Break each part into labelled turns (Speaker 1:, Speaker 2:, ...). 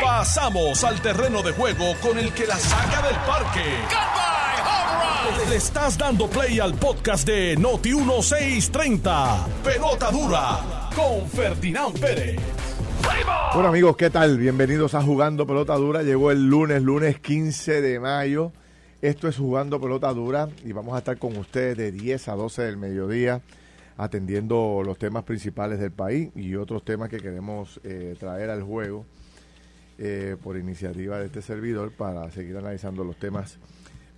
Speaker 1: Pasamos al terreno de juego con el que la saca del parque. Le estás dando play al podcast de Noti 1630. Pelota dura con Ferdinand Pérez.
Speaker 2: Bueno amigos, ¿qué tal? Bienvenidos a Jugando Pelota Dura. Llegó el lunes, lunes 15 de mayo. Esto es Jugando Pelota Dura y vamos a estar con ustedes de 10 a 12 del mediodía atendiendo los temas principales del país y otros temas que queremos eh, traer al juego eh, por iniciativa de este servidor para seguir analizando los temas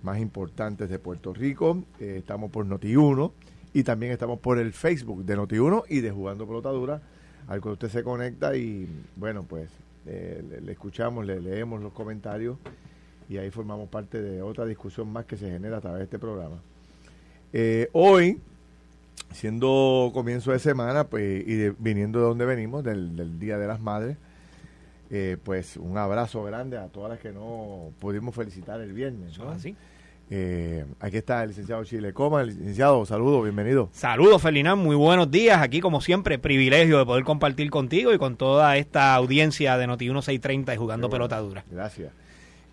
Speaker 2: más importantes de Puerto Rico. Eh, estamos por Noti1 y también estamos por el Facebook de Noti1 y de Jugando Pelotadura, al cual usted se conecta y bueno, pues le, le, escuchamos, le leemos los comentarios y ahí formamos parte de otra discusión más que se genera a través de este programa. hoy siendo comienzo de semana, pues, y viniendo de donde venimos, del, Día de las Madres, eh, pues un abrazo grande a todas las que no pudimos felicitar el viernes. ¿no?
Speaker 3: Así.
Speaker 2: Eh, aquí está el licenciado Chile Coma. El licenciado, saludos, bienvenido.
Speaker 3: Saludos, Felinán, muy buenos días. Aquí, como siempre, privilegio de poder compartir contigo y con toda esta audiencia de Noti 1630 y jugando pelota dura.
Speaker 2: Gracias.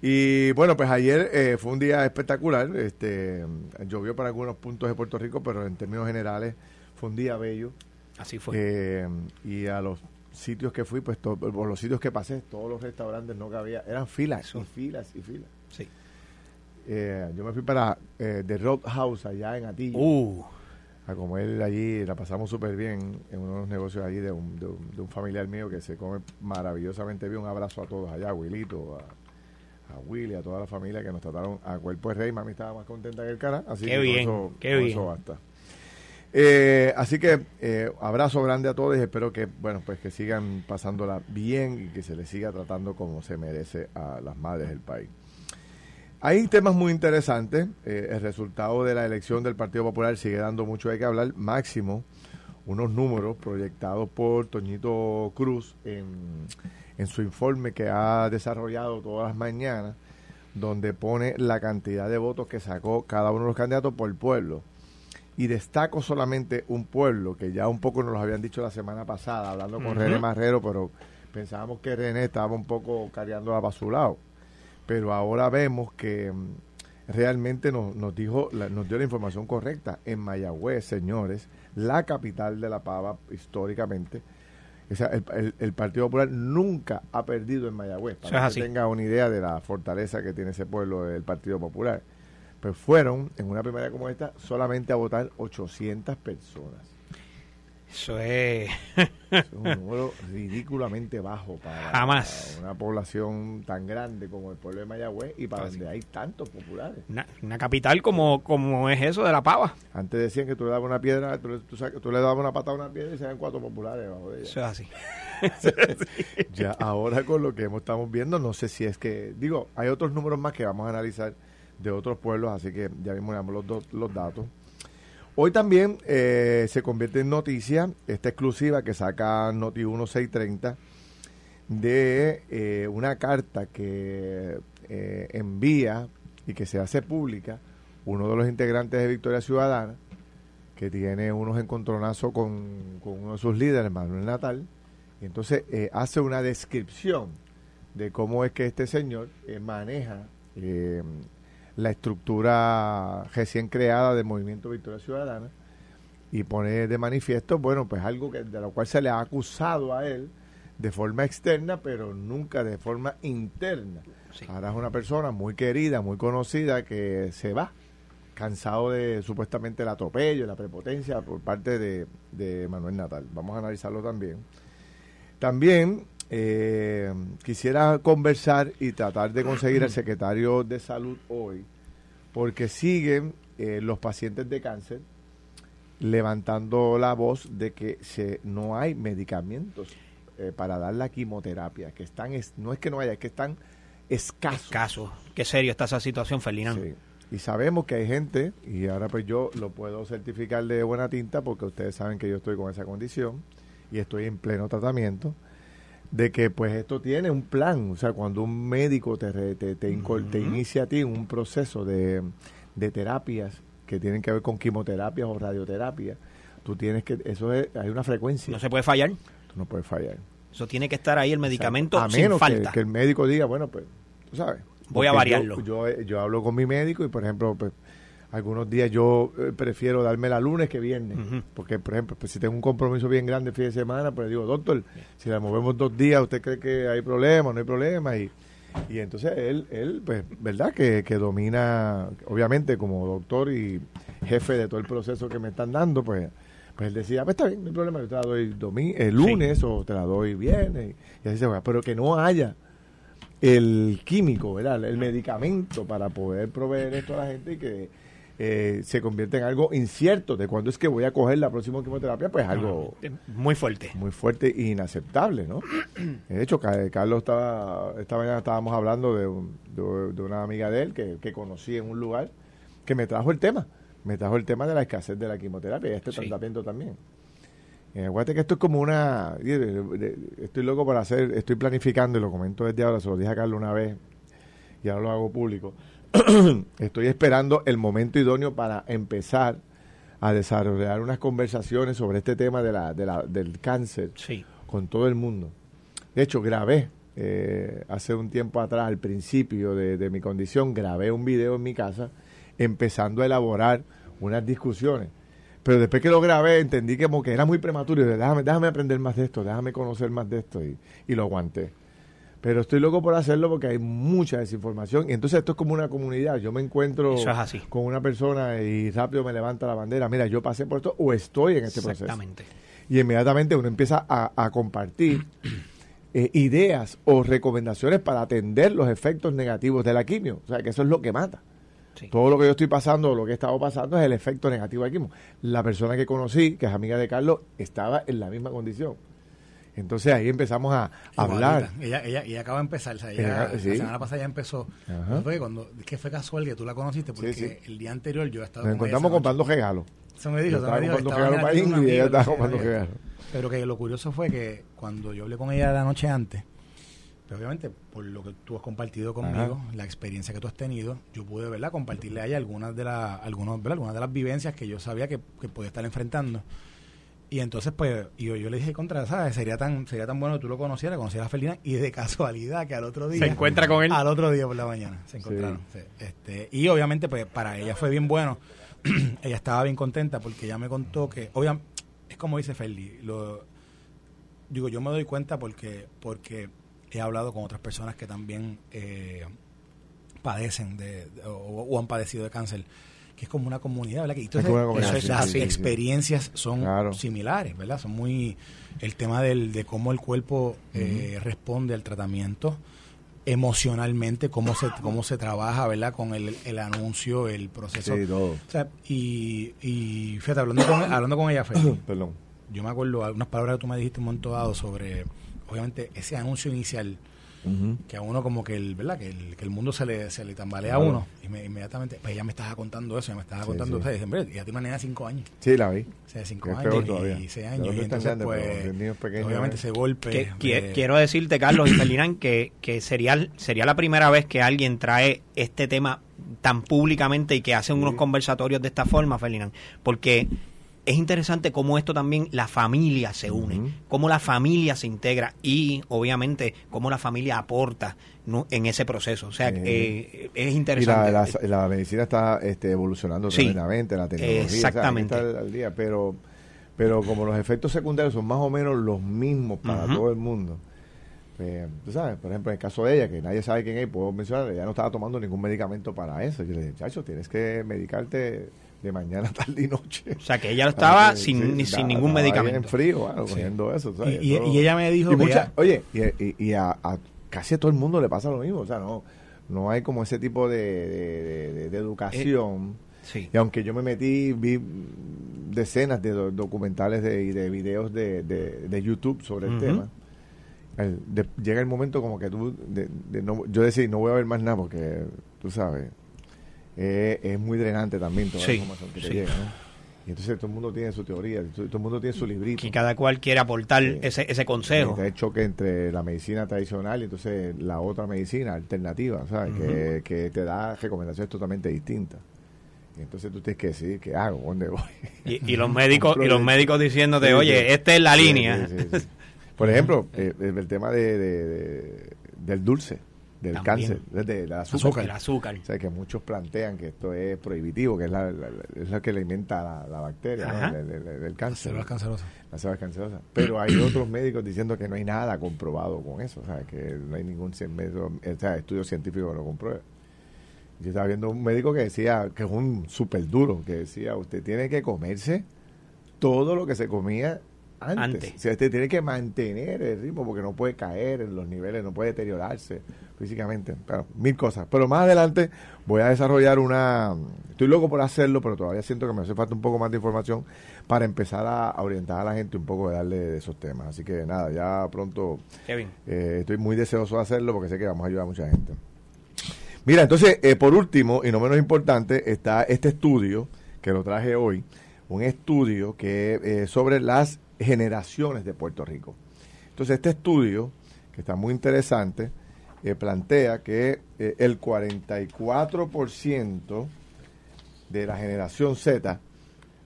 Speaker 2: Y bueno, pues ayer eh, fue un día espectacular. Este, llovió para algunos puntos de Puerto Rico, pero en términos generales fue un día bello.
Speaker 3: Así fue.
Speaker 2: Eh, y a los sitios que fui, pues por los sitios que pasé, todos los restaurantes no cabía, eran filas y filas y filas.
Speaker 3: Sí.
Speaker 2: Eh, yo me fui para The Roadhouse allá en Atillo.
Speaker 3: Uh.
Speaker 2: A comer allí, la pasamos súper bien en uno de los negocios allí de un, de un, de un familiar mío que se come maravillosamente bien. Un abrazo a todos allá, Wilito, a a Willy, a toda la familia que nos trataron a cuerpo de rey. Mami estaba más contenta que el cara, así
Speaker 3: qué
Speaker 2: que
Speaker 3: bien,
Speaker 2: eso,
Speaker 3: qué bien.
Speaker 2: eso basta. Eh, así que eh, abrazo grande a todos y espero que bueno pues que sigan pasándola bien y que se les siga tratando como se merece a las madres del país. Hay temas muy interesantes. Eh, el resultado de la elección del Partido Popular sigue dando mucho de qué hablar. Máximo, unos números proyectados por Toñito Cruz en en su informe que ha desarrollado todas las mañanas, donde pone la cantidad de votos que sacó cada uno de los candidatos por pueblo. Y destaco solamente un pueblo, que ya un poco nos lo habían dicho la semana pasada, hablando con René Marrero, pero pensábamos que René estaba un poco cargando a su lado. Pero ahora vemos que mm, realmente nos, nos dijo, nos dio la información correcta. En Mayagüez, señores, la capital de la pava históricamente, o sea, el, el, Partido Popular nunca ha perdido en Mayagüez, para que tenga una idea de la fortaleza que tiene ese pueblo del Partido Popular. Pues fueron, en una primaria como esta, solamente a votar 800 personas.
Speaker 3: Eso es...
Speaker 2: un número ridículamente bajo para,
Speaker 3: Jamás.
Speaker 2: una población tan grande como el pueblo de Mayagüez y para donde hay tantos populares.
Speaker 3: Una, capital como, como es eso de la pava.
Speaker 2: Antes decían que tú le dabas una piedra, tú, tú, le dabas una patada a una piedra y se dan cuatro populares debajo de ella.
Speaker 3: Eso es así.
Speaker 2: ya ahora con lo que estamos viendo, no sé si es que, digo, hay otros números más que vamos a analizar de otros pueblos, así que ya mismo los, dos, los datos. Hoy también eh, se convierte en noticia esta exclusiva que saca Noti 1630 de eh, una carta que eh, envía y que se hace pública uno de los integrantes de Victoria Ciudadana, que tiene unos encontronazos con, con uno de sus líderes, Manuel Natal, y entonces hace una descripción de cómo es que este señor maneja la estructura recién creada del Movimiento Victoria Ciudadana y pone de manifiesto, bueno, pues algo que, de lo cual se le ha acusado a él de forma externa, pero nunca de forma interna. Ahora es una persona muy querida, muy conocida, que se va, cansado de supuestamente el atropello, la prepotencia por parte de, de Manuel Natal. Vamos a analizarlo también. También eh, quisiera conversar y tratar de conseguir al secretario de salud hoy, porque siguen eh, los pacientes de cáncer levantando la voz de que se, no hay medicamentos eh, para dar la quimioterapia, que están, es, no es que no haya, es que están escasos.
Speaker 3: Escasos. Qué serio está esa situación, Ferdinand. Sí.
Speaker 2: Y sabemos que hay gente, y ahora pues yo lo puedo certificar de buena tinta, porque ustedes saben que yo estoy con esa condición y estoy en pleno tratamiento de que pues esto tiene un plan, o sea, cuando un médico te, te, te, inicia a ti un proceso de, de, terapias que tienen que ver con quimioterapias o radioterapia, tú tienes que, eso es, hay una frecuencia.
Speaker 3: No se puede fallar.
Speaker 2: Tú no puedes fallar.
Speaker 3: Eso tiene que estar ahí el medicamento
Speaker 2: a menos
Speaker 3: sin falta.
Speaker 2: Que, que el médico diga, bueno, pues, tú sabes.
Speaker 3: Voy a variarlo.
Speaker 2: Yo, yo, yo hablo con mi médico y, por ejemplo, pues, algunos días yo eh, prefiero darme la lunes que viernes. Porque, por ejemplo, pues, si tengo un compromiso bien grande el fin de semana, pues digo, doctor, si la movemos dos días, ¿usted cree que hay problema? No hay problema. Y, y entonces él, él pues, ¿verdad? Que, que domina, obviamente, como doctor y jefe de todo el proceso que me están dando, pues pues él decía, pues está bien, no hay problema, yo te la doy el lunes o te la doy viernes. Y así se va. Pero que no haya el químico, ¿verdad? El medicamento para poder proveer esto a la gente y que eh, se convierta en algo incierto de cuándo es que voy a coger la próxima quimioterapia, pues algo
Speaker 3: Muy fuerte.
Speaker 2: muy fuerte e inaceptable, ¿no? De hecho, Ca- Carlos estaba, esta mañana estábamos hablando de, un- de, de una amiga de él que, que conocí en un lugar que me trajo el tema, me trajo el tema de la escasez de la quimioterapia y este
Speaker 3: Sí.
Speaker 2: tratamiento también. Eh, acuérdate que esto es como una... Estoy loco por hacer, estoy planificando y lo comento desde ahora, se lo dije a Carlos una vez y ahora lo hago público. estoy esperando el momento idóneo para empezar a desarrollar unas conversaciones sobre este tema de la, de la, del cáncer
Speaker 3: Sí.
Speaker 2: con todo el mundo. De hecho, grabé eh, hace un tiempo atrás, al principio de, de mi condición, grabé un video en mi casa empezando a elaborar unas discusiones. Pero después que lo grabé entendí que como que era muy prematuro y dije, déjame, déjame aprender más de esto, déjame conocer más de esto y, y lo aguanté. Pero estoy loco por hacerlo porque hay mucha desinformación y entonces esto es como una comunidad. Yo me encuentro
Speaker 3: Eso es así.
Speaker 2: con una persona y rápido me levanta la bandera. Mira, yo pasé por esto o estoy en este proceso
Speaker 3: Exactamente.
Speaker 2: y inmediatamente uno empieza a, a compartir eh, ideas o recomendaciones para atender los efectos negativos de la quimio. O sea, que eso es lo que mata.
Speaker 3: Sí.
Speaker 2: Todo lo que yo estoy pasando, o lo que he estado pasando es el efecto negativo de la quimio. La persona que conocí, que es amiga de Carlos, estaba en la misma condición. Entonces ahí empezamos a hablar.
Speaker 4: Ella, ella, ella acaba de empezar, o sea,
Speaker 2: Ella-
Speaker 4: ella,
Speaker 2: sí.
Speaker 4: la semana pasada ya empezó. Fue cuando, es que fue casual que tú la conociste porque
Speaker 2: Sí, sí.
Speaker 4: el día anterior yo estaba
Speaker 2: Nos encontramos comprando regalos.
Speaker 4: Eso me dijo,
Speaker 2: estaba comprando regalos para
Speaker 4: en una
Speaker 2: Ingrid y ella estaba comprando regalos.
Speaker 4: Pero que lo curioso fue que cuando yo hablé con ella la noche antes, pues obviamente por lo que tú has compartido conmigo, la experiencia que tú has tenido, yo pude ¿verdad? compartirle a ella algunas de, las algunos, ¿verdad? algunas de las vivencias que yo sabía que, que podía estar enfrentando. Y entonces, pues, y yo, yo le dije contra, ¿sabes? Sería tan, sería tan bueno que tú lo conocieras, conocieras a Felina, y de casualidad que al otro día.
Speaker 3: Se encuentra con él.
Speaker 4: Al otro día por la mañana se encontraron. sí. Este, y obviamente, pues, para ella fue bien bueno. ella estaba bien contenta porque ella me contó que, obviamente, es como dice Feli, lo, digo, yo me doy cuenta porque, porque he hablado con otras personas que también eh, padecen de, de- o, o han padecido de cáncer, que es como una comunidad, ¿verdad? Que entonces,
Speaker 2: una
Speaker 4: eso es-
Speaker 2: sí,
Speaker 4: las
Speaker 2: sí, sí.
Speaker 4: experiencias son
Speaker 2: Claro.
Speaker 4: similares, ¿verdad? Son muy el tema del, de cómo el cuerpo eh, responde al tratamiento emocionalmente, cómo se cómo se trabaja, ¿verdad? Con el, el anuncio, el proceso.
Speaker 2: Sí, todo.
Speaker 4: O sea, y, y fíjate, hablando con, hablando con ella, Feli,
Speaker 2: Perdón.
Speaker 4: yo me acuerdo unas palabras que tú me dijiste un momento dado sobre, obviamente, ese anuncio inicial Que a uno como que el, ¿verdad? Que el, que el mundo se le, se le tambalea a uno. Y me- inmediatamente, pues ella me estaba contando eso, ella me estaba
Speaker 2: Sí,
Speaker 4: contando,
Speaker 2: sí.
Speaker 4: o sea, ella tiene una nena de 5 años.
Speaker 2: Sí, la vi.
Speaker 4: O sea, de 5
Speaker 2: Que es
Speaker 4: años
Speaker 2: peor
Speaker 4: y-
Speaker 2: todavía.
Speaker 4: y 6
Speaker 2: Ya
Speaker 4: años. Y entonces, pues,
Speaker 2: pequeños,
Speaker 4: obviamente
Speaker 2: ¿eh?
Speaker 4: ese golpe.
Speaker 3: Que-
Speaker 4: de-
Speaker 3: quiero decirte, Carlos y Ferdinand, que, que sería, sería la primera vez que alguien trae este tema tan públicamente y que hace unos conversatorios de esta forma, Ferdinand. Porque es interesante cómo esto también, la familia se une,
Speaker 2: Ujú.
Speaker 3: cómo la familia se integra y, obviamente, cómo la familia aporta ¿no? en ese proceso. O sea, eh, es
Speaker 2: Y la,
Speaker 3: interesante.
Speaker 2: la, la medicina está este, evolucionando
Speaker 3: Sí.
Speaker 2: tremendamente, la tecnología. o sea,
Speaker 3: Exactamente.
Speaker 2: al día, pero, pero como los efectos secundarios son más o menos los mismos para todo el mundo. pues, tú sabes, por ejemplo, en el caso de ella, que nadie sabe quién es, puedo mencionar, ella no estaba tomando ningún medicamento para eso. Yo le dije, chacho, tienes que medicarte de mañana, tarde y noche.
Speaker 3: O sea, que ella estaba
Speaker 2: Ah,
Speaker 3: sin,
Speaker 2: sí,
Speaker 3: ni- sin ningún
Speaker 2: estaba
Speaker 3: medicamento.
Speaker 2: en frío, bueno,
Speaker 4: Sí.
Speaker 2: cogiendo eso. ¿sabes?
Speaker 4: Y- y-
Speaker 2: Eso-
Speaker 4: y ella me dijo
Speaker 2: y
Speaker 4: que
Speaker 2: mucha-
Speaker 4: ella-
Speaker 2: Oye, y, y- a, a casi a todo el mundo le pasa lo mismo. O sea, no, no hay como ese tipo de, de- de- de- de educación.
Speaker 3: Sí.
Speaker 2: Y aunque yo me metí, vi decenas de do- documentales de, y de videos de, de, de YouTube sobre el tema, el- llega el momento como que tú, no, yo decía, no voy a ver más nada porque, tú sabes, eh, es muy drenante también toda
Speaker 3: Sí,
Speaker 2: la información que te
Speaker 3: sí.
Speaker 2: llega. ¿no? Y entonces todo el mundo tiene su teoría, todo todo el mundo tiene su librito.
Speaker 3: Que cada cual quiere aportar
Speaker 2: Sí.
Speaker 3: ese, ese consejo.
Speaker 2: Hay choque entre la medicina tradicional y entonces la otra medicina alternativa, ¿sabes? que, que te da recomendaciones totalmente distintas. Y entonces tú tienes que decidir qué hago, dónde voy.
Speaker 3: Y, y los médicos y los médicos diciéndote,
Speaker 2: Sí,
Speaker 3: oye, esta es la
Speaker 2: Sí,
Speaker 3: línea.
Speaker 2: sí. Por ejemplo, eh, el tema de, de- del dulce, del
Speaker 3: También.
Speaker 2: cáncer, de- del azúcar.
Speaker 4: Azúcar.
Speaker 3: El azúcar.
Speaker 2: O sea, que muchos plantean que esto es prohibitivo, que es la, la- es la que alimenta la, la bacteria ¿no? Del, del- del
Speaker 4: Las
Speaker 2: cáncer.
Speaker 4: células cancerosas.
Speaker 2: Las células cancerosas. Pero hay otros médicos diciendo que no hay nada comprobado con eso, o sea, que no hay ningún cien- método- o sea, estudio científico que lo compruebe. Yo estaba viendo un médico que decía, que es un súper duro, que decía, usted tiene que comerse todo lo que se comía antes.
Speaker 3: Antes.
Speaker 2: O sea, usted tiene que mantener el ritmo porque no puede caer en los niveles, no puede deteriorarse físicamente. Pero, mil cosas. Pero más adelante voy a desarrollar una... Estoy loco por hacerlo, pero todavía siento que me hace falta un poco más de información para empezar a, a orientar a la gente un poco de darle de esos temas. Así que nada, ya pronto
Speaker 3: Kevin.
Speaker 2: eh, estoy muy deseoso de hacerlo porque sé que vamos a ayudar a mucha gente. Mira, entonces, eh, por último, y no menos importante, está este estudio que lo traje hoy, un estudio que eh, sobre las generaciones de Puerto Rico. Entonces, este estudio, que está muy interesante, eh, plantea que eh, el 44% de la generación Z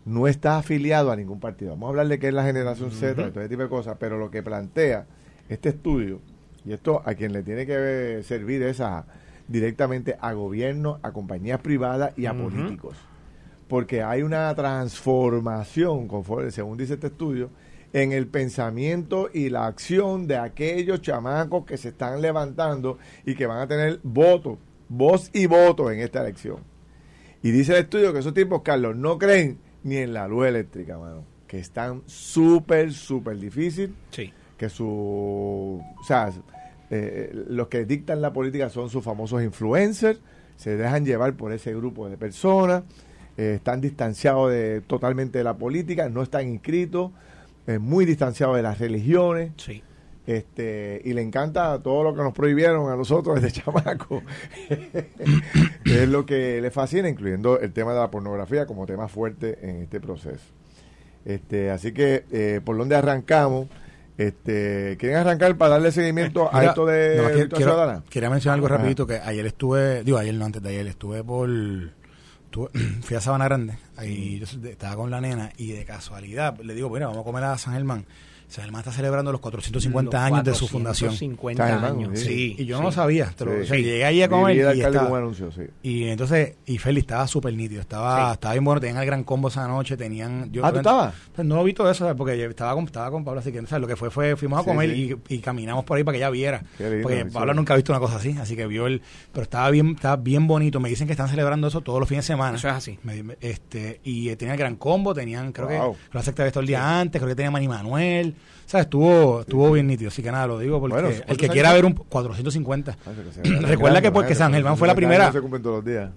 Speaker 2: no está afiliado a ningún partido. Vamos a hablar de qué es la generación Z, de todo ese tipo de cosas, pero lo que plantea este estudio, y esto a quien le tiene que servir es a, directamente a gobierno, a compañías privadas y a políticos. Porque hay una transformación, conforme, según dice este estudio, en el pensamiento y la acción de aquellos chamacos que se están levantando y que van a tener voto, voz y voto en esta elección. Y dice el estudio que esos tipos, Carlos, no creen ni en la luz eléctrica, mano. Que están súper, súper difícil.
Speaker 3: Sí.
Speaker 2: Que su. O sea, eh, los que dictan la política son sus famosos influencers. Se dejan llevar por ese grupo de personas. eh, están distanciados de, totalmente de la política. No están inscritos. Eh, muy distanciados de las religiones.
Speaker 3: Sí.
Speaker 2: este y le encanta todo lo que nos prohibieron a nosotros desde chamaco. Es lo que le fascina incluyendo el tema de la pornografía como tema fuerte en este proceso. Este así que eh, por dónde arrancamos este quieren arrancar para darle seguimiento a
Speaker 4: Mira,
Speaker 2: esto de
Speaker 4: no, quiero- quiero-
Speaker 2: Ciudadana
Speaker 4: quería mencionar algo
Speaker 2: Ajá.
Speaker 4: rapidito que ayer estuve, digo ayer no, antes de ayer estuve por estuve- fui a Sabana Grande,
Speaker 2: Mm.
Speaker 4: ahí yo estaba con la nena y de casualidad le digo, mira, vamos a comer a San Germán. San Germán está celebrando los 450
Speaker 3: Los
Speaker 4: años de su fundación.
Speaker 3: 450
Speaker 2: San Germán,
Speaker 3: años.
Speaker 2: sí.
Speaker 3: Sí.
Speaker 4: Y yo
Speaker 3: sí.
Speaker 4: no lo sabía. te lo-
Speaker 2: Sí.
Speaker 4: o sea, llegué ahí a comer
Speaker 2: el
Speaker 4: y, estaba-
Speaker 2: anuncio sí
Speaker 4: y entonces, y Feli estaba súper nítido. Estaba,
Speaker 3: Sí.
Speaker 4: estaba bien bueno. Tenían el gran combo esa noche. Tenían. Yo,
Speaker 2: ah tú estabas
Speaker 4: pues no vi todo eso, ¿sabes? porque estaba con, estaba con Pablo, así que ¿sabes? lo que fue fue, fuimos a
Speaker 2: Sí,
Speaker 4: comer
Speaker 2: sí.
Speaker 4: Y, y caminamos por ahí para que ella viera.
Speaker 2: Qué lindo,
Speaker 4: porque
Speaker 2: sí.
Speaker 4: Pablo nunca ha visto una cosa así, así que vio el... Pero estaba bien estaba bien bonito, me dicen que están celebrando eso todos los fines de semana.
Speaker 3: Eso es así.
Speaker 4: Me- este Y eh, tenían el gran combo, tenían, creo
Speaker 2: Wow.
Speaker 4: que la secta había estado el día antes, creo que tenía Manny Manuel. ¿Sabes? Estuvo, estuvo bien nítido, así que nada, lo digo porque
Speaker 2: Bueno,
Speaker 4: el
Speaker 2: ¿cuántos
Speaker 4: que quiera ver un 450.
Speaker 2: Ah, que se-
Speaker 4: Recuerda que porque San Germán fue la
Speaker 2: 450
Speaker 4: primera.
Speaker 2: se cumplen todos los días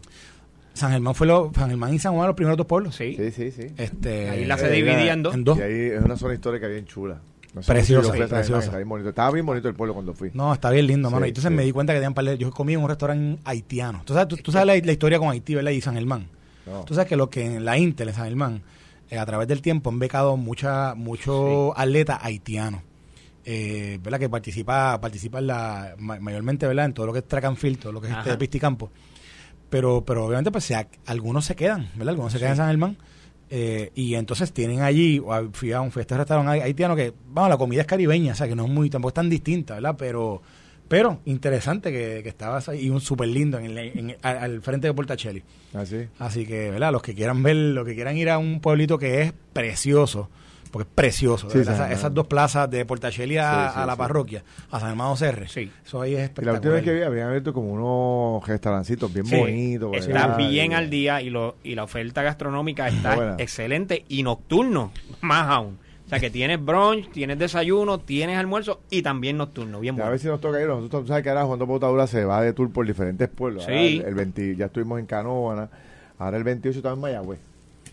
Speaker 4: San Germán fue lo, San Germán y San Juan los primeros dos pueblos.
Speaker 3: Sí.
Speaker 2: sí sí sí
Speaker 4: Este,
Speaker 3: Ahí la se
Speaker 2: Eh,
Speaker 3: dividía en dos.
Speaker 4: en dos.
Speaker 2: Y ahí es una zona histórica bien chula. No sé
Speaker 4: Preciosa,
Speaker 2: si está bien bonito. Estaba bien bonito el pueblo cuando fui.
Speaker 4: No, está bien lindo, mano.
Speaker 2: Sí,
Speaker 4: y entonces
Speaker 2: sí.
Speaker 4: me di cuenta que tenían par de- Yo comí en un restaurante haitiano. Tú sabes, tú, tú sabes la, la historia con Haití, ¿verdad? Y San Germán.
Speaker 2: No.
Speaker 4: Tú sabes que lo que en la Intel, en San Germán, eh, a través del tiempo han becado mucha, muchos atletas haitianos. Eh, ¿Verdad? Que participa, participa en la, ma- mayormente, ¿verdad? En todo lo que es track and field, todo lo que es este pista y campo. Pero, pero obviamente, pues se- algunos se quedan, ¿verdad? Algunos se quedan en San Germán. eh, y entonces tienen allí, fui a un fui a este restaurante haitiano que, vamos, la comida es caribeña, o sea, que no es muy, tampoco es tan distinta, ¿verdad? Pero, pero interesante que, que estabas ahí y un súper lindo en el, en- al, al frente de Portacelli.
Speaker 2: Así.
Speaker 4: Así que, ¿verdad? Los que quieran ver, los que quieran ir a un pueblito que es precioso, porque es precioso,
Speaker 2: Sí,
Speaker 4: Esas, dos plazas de Portacelli a,
Speaker 2: Sí, sí,
Speaker 4: a la
Speaker 2: sí.
Speaker 4: parroquia, a San Hermano Serre,
Speaker 3: Sí.
Speaker 4: eso ahí es
Speaker 2: Y la
Speaker 4: espectacular.
Speaker 2: última vez que vi habían abierto como unos restaurancitos bien
Speaker 3: Sí,
Speaker 2: bonitos.
Speaker 3: Está
Speaker 2: ¿verdad?
Speaker 3: bien
Speaker 2: Y-
Speaker 3: al día y, lo, y la oferta gastronómica está
Speaker 2: buena.
Speaker 3: excelente y nocturno, más aún. O sea que tienes brunch, tienes desayuno, tienes almuerzo y también nocturno. Bien
Speaker 2: Ya a
Speaker 3: bueno.
Speaker 2: ver si nos toca ir. Nosotros, tú sabes que ahora Juan de Botadura se va de tour por diferentes pueblos.
Speaker 3: Sí.
Speaker 2: El, el 20 ya estuvimos en Canóvana. Ahora el 28 estamos en Mayagüez.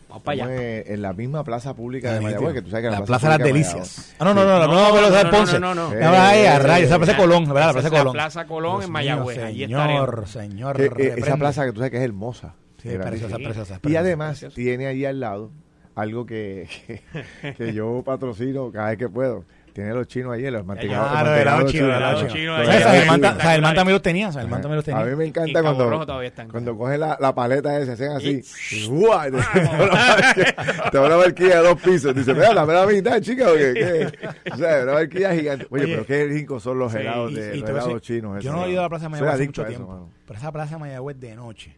Speaker 3: Vamos para allá.
Speaker 2: en, en la misma plaza pública de. Mayagüez. Que tú sabes que
Speaker 4: la,
Speaker 2: la,
Speaker 4: Plaza de las
Speaker 2: de
Speaker 4: Delicias. Ah, no, no, no, no, no,
Speaker 3: No,
Speaker 4: es
Speaker 3: no,
Speaker 4: Ponce.
Speaker 3: no, no, no.
Speaker 2: Eh,
Speaker 4: esa es la Plaza
Speaker 2: eh,
Speaker 4: Colón, ¿verdad? La Plaza
Speaker 3: es la
Speaker 4: Colón.
Speaker 3: Plaza Colón en Mayagüez, allí
Speaker 4: Señor, señor.
Speaker 2: Que, eh, esa plaza que tú sabes que es hermosa.
Speaker 4: Sí, preciosa, preciosa,
Speaker 2: Y además tiene ahí al lado algo que, que, que yo patrocino cada vez que puedo. tiene los chinos ahí, los mantecados.
Speaker 4: lo del helado chino, el helado
Speaker 3: helado
Speaker 4: chino.
Speaker 3: chino,
Speaker 4: ¿Sabes?
Speaker 3: ahí.
Speaker 4: Saelman ta-
Speaker 3: Espectaculares.
Speaker 4: Saelman también los tenía, Saelman también los
Speaker 2: A mí
Speaker 4: tenía.
Speaker 2: me encanta cuando, cuando coge la, la paleta esa, hacen así. Te da una barquilla de dos pisos. Dice, mira, la mitad, chica, porque ¿qué? O sea, una barquilla gigante. Oye, pero qué ricos son los helados de los
Speaker 4: a
Speaker 2: helados chinos.
Speaker 4: Yo no he ido a la Plaza de Mayagüez hace mucho
Speaker 2: a
Speaker 4: tiempo. Pero esa Plaza de Mayagüez de noche,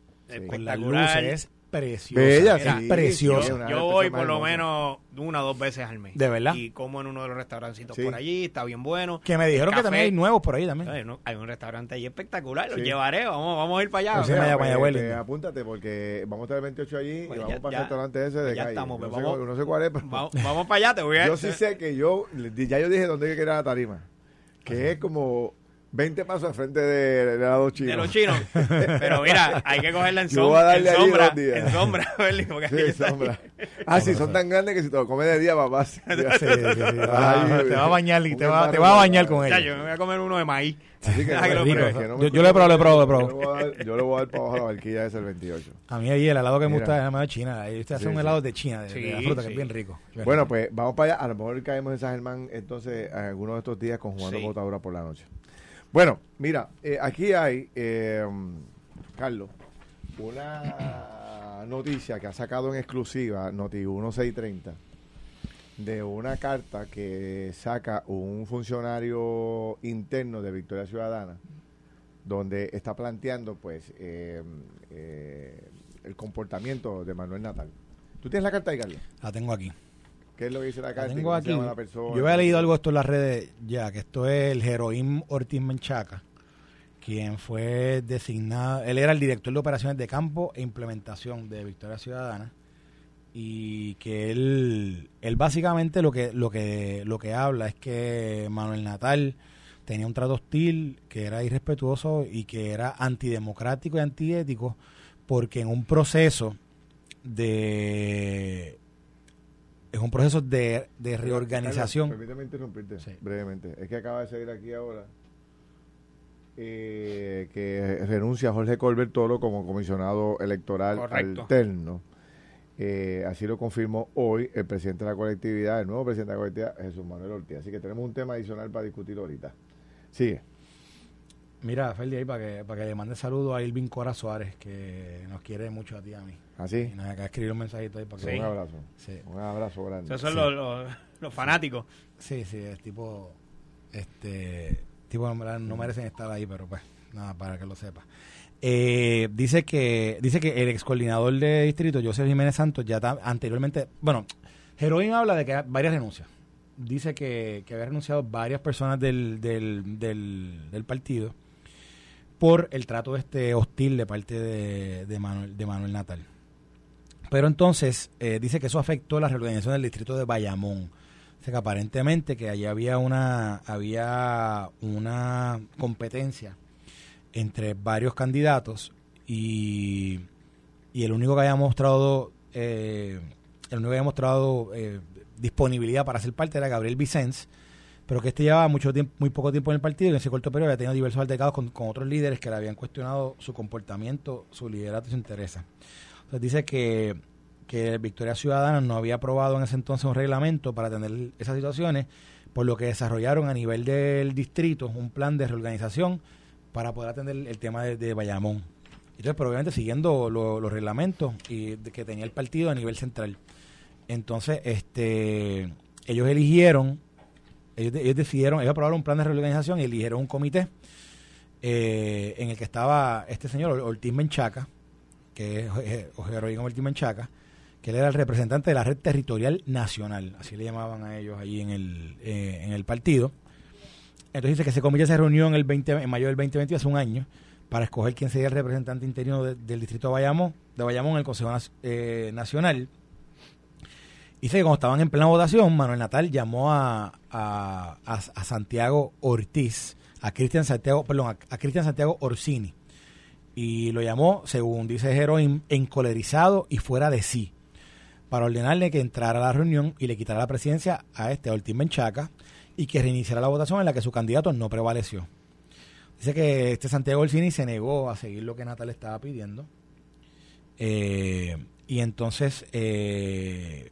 Speaker 4: con las luces, es preciosa.
Speaker 2: Bella, sí,
Speaker 4: preciosa.
Speaker 2: sí,
Speaker 3: Yo, voy por lo menos una o dos veces al mes.
Speaker 4: ¿De verdad?
Speaker 3: Y como en uno de los restaurancitos
Speaker 2: Sí.
Speaker 3: por allí, está bien bueno.
Speaker 4: Que me dijeron que también hay nuevos por ahí también.
Speaker 3: Hay, un restaurante allí espectacular,
Speaker 2: Sí.
Speaker 3: los llevaré, vamos, vamos a ir para allá.
Speaker 2: O sea, pues, eh, apúntate porque vamos a estar el 28 allí
Speaker 3: Pues
Speaker 2: y
Speaker 3: ya-
Speaker 2: vamos para
Speaker 3: ya-
Speaker 2: el restaurante ese de
Speaker 3: ya
Speaker 2: calle.
Speaker 3: estamos,
Speaker 2: no,
Speaker 3: pues
Speaker 2: sé,
Speaker 3: vamos-
Speaker 2: no sé cuál es, pero
Speaker 3: vamos, vamos para allá, te voy a
Speaker 2: yo sí sé que yo, ya yo dije dónde que ir a la tarima, que es como 20 pasos al frente de, de helado chino.
Speaker 3: de los chinos. Pero mira, hay que cogerla en,
Speaker 2: Yo
Speaker 3: som-
Speaker 2: voy a darle
Speaker 3: en sombra. En sombra, porque
Speaker 2: Sí, sombra. Ah, sí, son tan grandes que si te lo comes de día, papá.
Speaker 4: Sí, sí, sí. Te
Speaker 2: Ay,
Speaker 4: va- te va a bañar y te va, te va a
Speaker 2: de-
Speaker 4: bañar con ellos.
Speaker 3: yo me voy a comer uno de maíz.
Speaker 2: Así que, no
Speaker 3: que
Speaker 2: no
Speaker 4: Yo- yo lo he probado, lo he probado, lo he
Speaker 2: Yo
Speaker 4: probado.
Speaker 2: le voy a dar- Yo le voy a dar para abajo la barquilla ese el 28.
Speaker 4: A mí ahí el helado que me gusta es el helado de China. Ahí usted hace
Speaker 2: Sí,
Speaker 4: un
Speaker 2: sí.
Speaker 4: helado de China, de, de
Speaker 3: Sí,
Speaker 4: la fruta, que
Speaker 3: sí.
Speaker 4: es bien rico. Bien
Speaker 2: Bueno,
Speaker 4: rico.
Speaker 2: pues vamos para allá. A lo mejor caemos en San Germán entonces algunos de estos días con jugando
Speaker 3: Sí.
Speaker 2: botadura por la noche. Bueno, mira, eh, aquí hay, eh, Carlos, una noticia que ha sacado en exclusiva Noti 1630 de una carta que saca un funcionario interno de Victoria Ciudadana donde está planteando pues eh, eh, el comportamiento de Manuel Natal. ¿Tú tienes la carta ahí, Carlos?
Speaker 4: La tengo aquí.
Speaker 2: ¿Qué es lo que dice la carta?
Speaker 4: tengo aquí.
Speaker 2: llama la persona?
Speaker 4: Yo había leído algo de esto en las redes ya, que esto es el Heroín Ortiz Menchaca, quien fue designado, él era el director de operaciones de campo e implementación de Victoria Ciudadana y que él, él básicamente lo que, lo que, lo que habla es que Manuel Natal tenía un trato hostil, que era irrespetuoso y que era antidemocrático y antiético, porque en un proceso de es un proceso de, de reorganización.
Speaker 2: Carlos, permíteme interrumpirte
Speaker 4: Sí.
Speaker 2: brevemente. Es que acaba de salir aquí ahora eh, que renuncia Jorge Colbert Toro como comisionado electoral
Speaker 3: Correcto.
Speaker 2: alterno. Eh, así lo confirmó hoy el presidente de la colectividad, el nuevo presidente de la colectividad, Jesús Manuel Ortiz. Así que tenemos un tema adicional para discutir ahorita. Sigue.
Speaker 4: Mira, Ferdi, ahí para que, para que le mande saludos a Irving Cora Suárez, que nos quiere mucho a ti y a mí.
Speaker 2: Así.
Speaker 4: Y nos acaba de escribir un mensajito ahí para que...
Speaker 3: Sí.
Speaker 2: Un abrazo.
Speaker 4: Sí.
Speaker 2: Un abrazo grande.
Speaker 3: Esos son
Speaker 4: Sí.
Speaker 3: los, los, los fanáticos.
Speaker 4: Sí, sí, es tipo, este, tipo no merecen estar ahí, pero pues, nada, para que lo sepa. Eh, dice que dice que el ex coordinador de distrito, José Jiménez Santos, ya ta- anteriormente, bueno, Heroín habla de que hay varias renuncias. Dice que, que había renunciado varias personas del, del, del, del partido por el trato este hostil de parte de, de, Manuel, de Manuel Natal. Pero entonces eh, dice que eso afectó la reorganización del distrito de Bayamón. Dice que aparentemente que allí había una, había una competencia entre varios candidatos y, y el único que había mostrado eh, el único que había mostrado eh, disponibilidad para ser parte era Gabriel Vicens, pero que este llevaba mucho tiempo, muy poco tiempo en el partido y en ese corto periodo había tenido diversos altercados con, con otros líderes que le habían cuestionado su comportamiento, su liderato y su interés. Entonces dice que, que Victoria Ciudadana no había aprobado en ese entonces un reglamento para atender esas situaciones, por lo que desarrollaron a nivel del distrito un plan de reorganización para poder atender el tema de, de Bayamón. Entonces, pero obviamente siguiendo lo- los reglamentos y que tenía el partido a nivel central. Entonces, este, ellos eligieron, ellos, ellos decidieron, ellos aprobaron un plan de reorganización y eligieron un comité eh, en el que estaba este señor Or- Ortiz Menchaca, que es José Rodrigo Ortiz Menchaca, que él era el representante de la red territorial nacional, así le llamaban a ellos allí en el, eh, en el partido. Entonces dice que ese comité se reunió en, el 20, en mayo del 2020, hace un año, para escoger quién sería el representante interino de- del distrito de Bayamón, de Bayamón en el Consejo eh, Nacional. Dice que cuando estaban en plena votación, Manuel Natal llamó a, a, a- Santiago Ortiz, a Cristian Santiago, perdón, a Cristian Santiago Orsini. Y lo llamó, según dice Heroin, encolerizado y fuera de sí, para ordenarle que entrara a la reunión y le quitara la presidencia a este a Ortiz Menchaca y que reiniciara la votación en la que su candidato no prevaleció. Dice que este Santiago Orsini se negó a seguir lo que Natal estaba pidiendo. Eh, y entonces eh,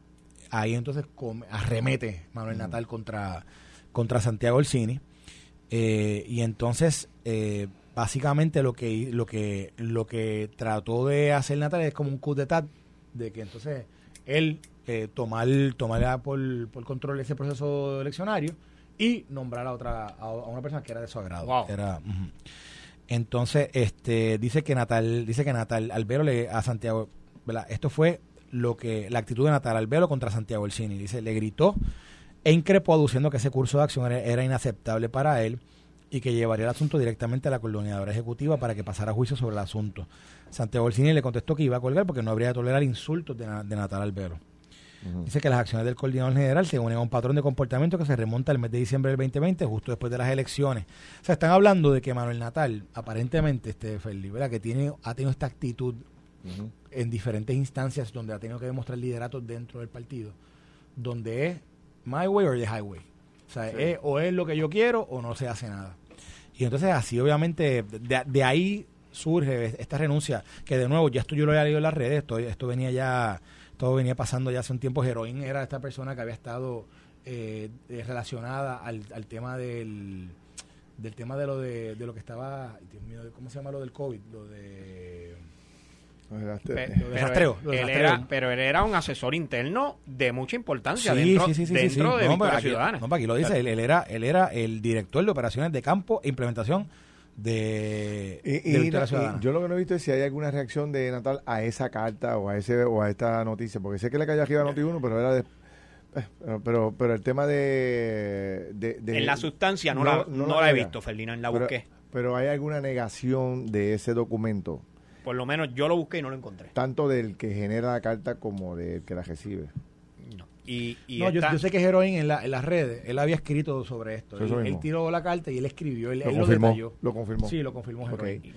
Speaker 4: ahí entonces arremete Manuel Natal contra, contra Santiago Olcini. Eh, y entonces, eh, básicamente lo que, lo, que, lo que trató de hacer Natalia es como un coup d'etat, de que entonces él eh, tomar, tomar por, por control ese proceso eleccionario y nombrar a otra a, una persona que era de su agrado. Era, Entonces, este dice que Natal, dice que Natal Albero le a Santiago, Esto fue lo que la actitud de Natal Albero contra Santiago Elcini, dice, le gritó e increpó aduciendo que ese curso de acción era, inaceptable para él y que llevaría el asunto directamente a la coordinadora ejecutiva para que pasara juicio sobre el asunto. Santiago Elcini le contestó que iba a colgar porque no habría de tolerar insultos de, de Natal Albero. Dice que las acciones del coordinador general se unen a un patrón de comportamiento que se remonta al mes de diciembre del 2020, justo después de las elecciones. O sea, están hablando de que Manuel Natal, aparentemente, este Felipe, ¿verdad? que tiene, ha tenido esta actitud en diferentes instancias donde ha tenido que demostrar liderato dentro del partido, donde es my way or the highway. O sea, es, o es lo que yo quiero o no se hace nada. Y entonces así, obviamente, de, ahí surge esta renuncia, que de nuevo, ya esto yo lo había leído en las redes, esto, esto venía ya todo venía pasando ya hace un tiempo. Heroín era esta persona que había estado eh, eh, relacionada al, tema del del tema de lo de, lo que estaba Dios mío, ¿cómo se llama lo del COVID? Lo de
Speaker 3: pero, él era, pero él era un asesor interno de mucha importancia dentro, dentro de
Speaker 4: Victoria Ciudadana. No, aquí lo dice, él, era, él era el director de operaciones de campo e implementación de,
Speaker 2: y, yo lo que no he visto es si hay alguna reacción de Natal a esa carta o a ese o a esta noticia, porque sé que le cayó arriba a Noti1, pero era de, eh, pero, pero el tema de,
Speaker 3: en la sustancia no, la, no, la, he visto, Ferdinand, la busqué.
Speaker 2: Pero hay alguna negación de ese documento.
Speaker 3: Por lo menos yo lo busqué y no lo encontré.
Speaker 2: Tanto del que genera la carta como del que la recibe.
Speaker 4: Y, no, yo, sé que Heroin en, en las redes, él había escrito sobre esto. Él, tiró la carta y él escribió, él lo,
Speaker 2: confirmó, lo, confirmó.
Speaker 4: Sí, lo confirmó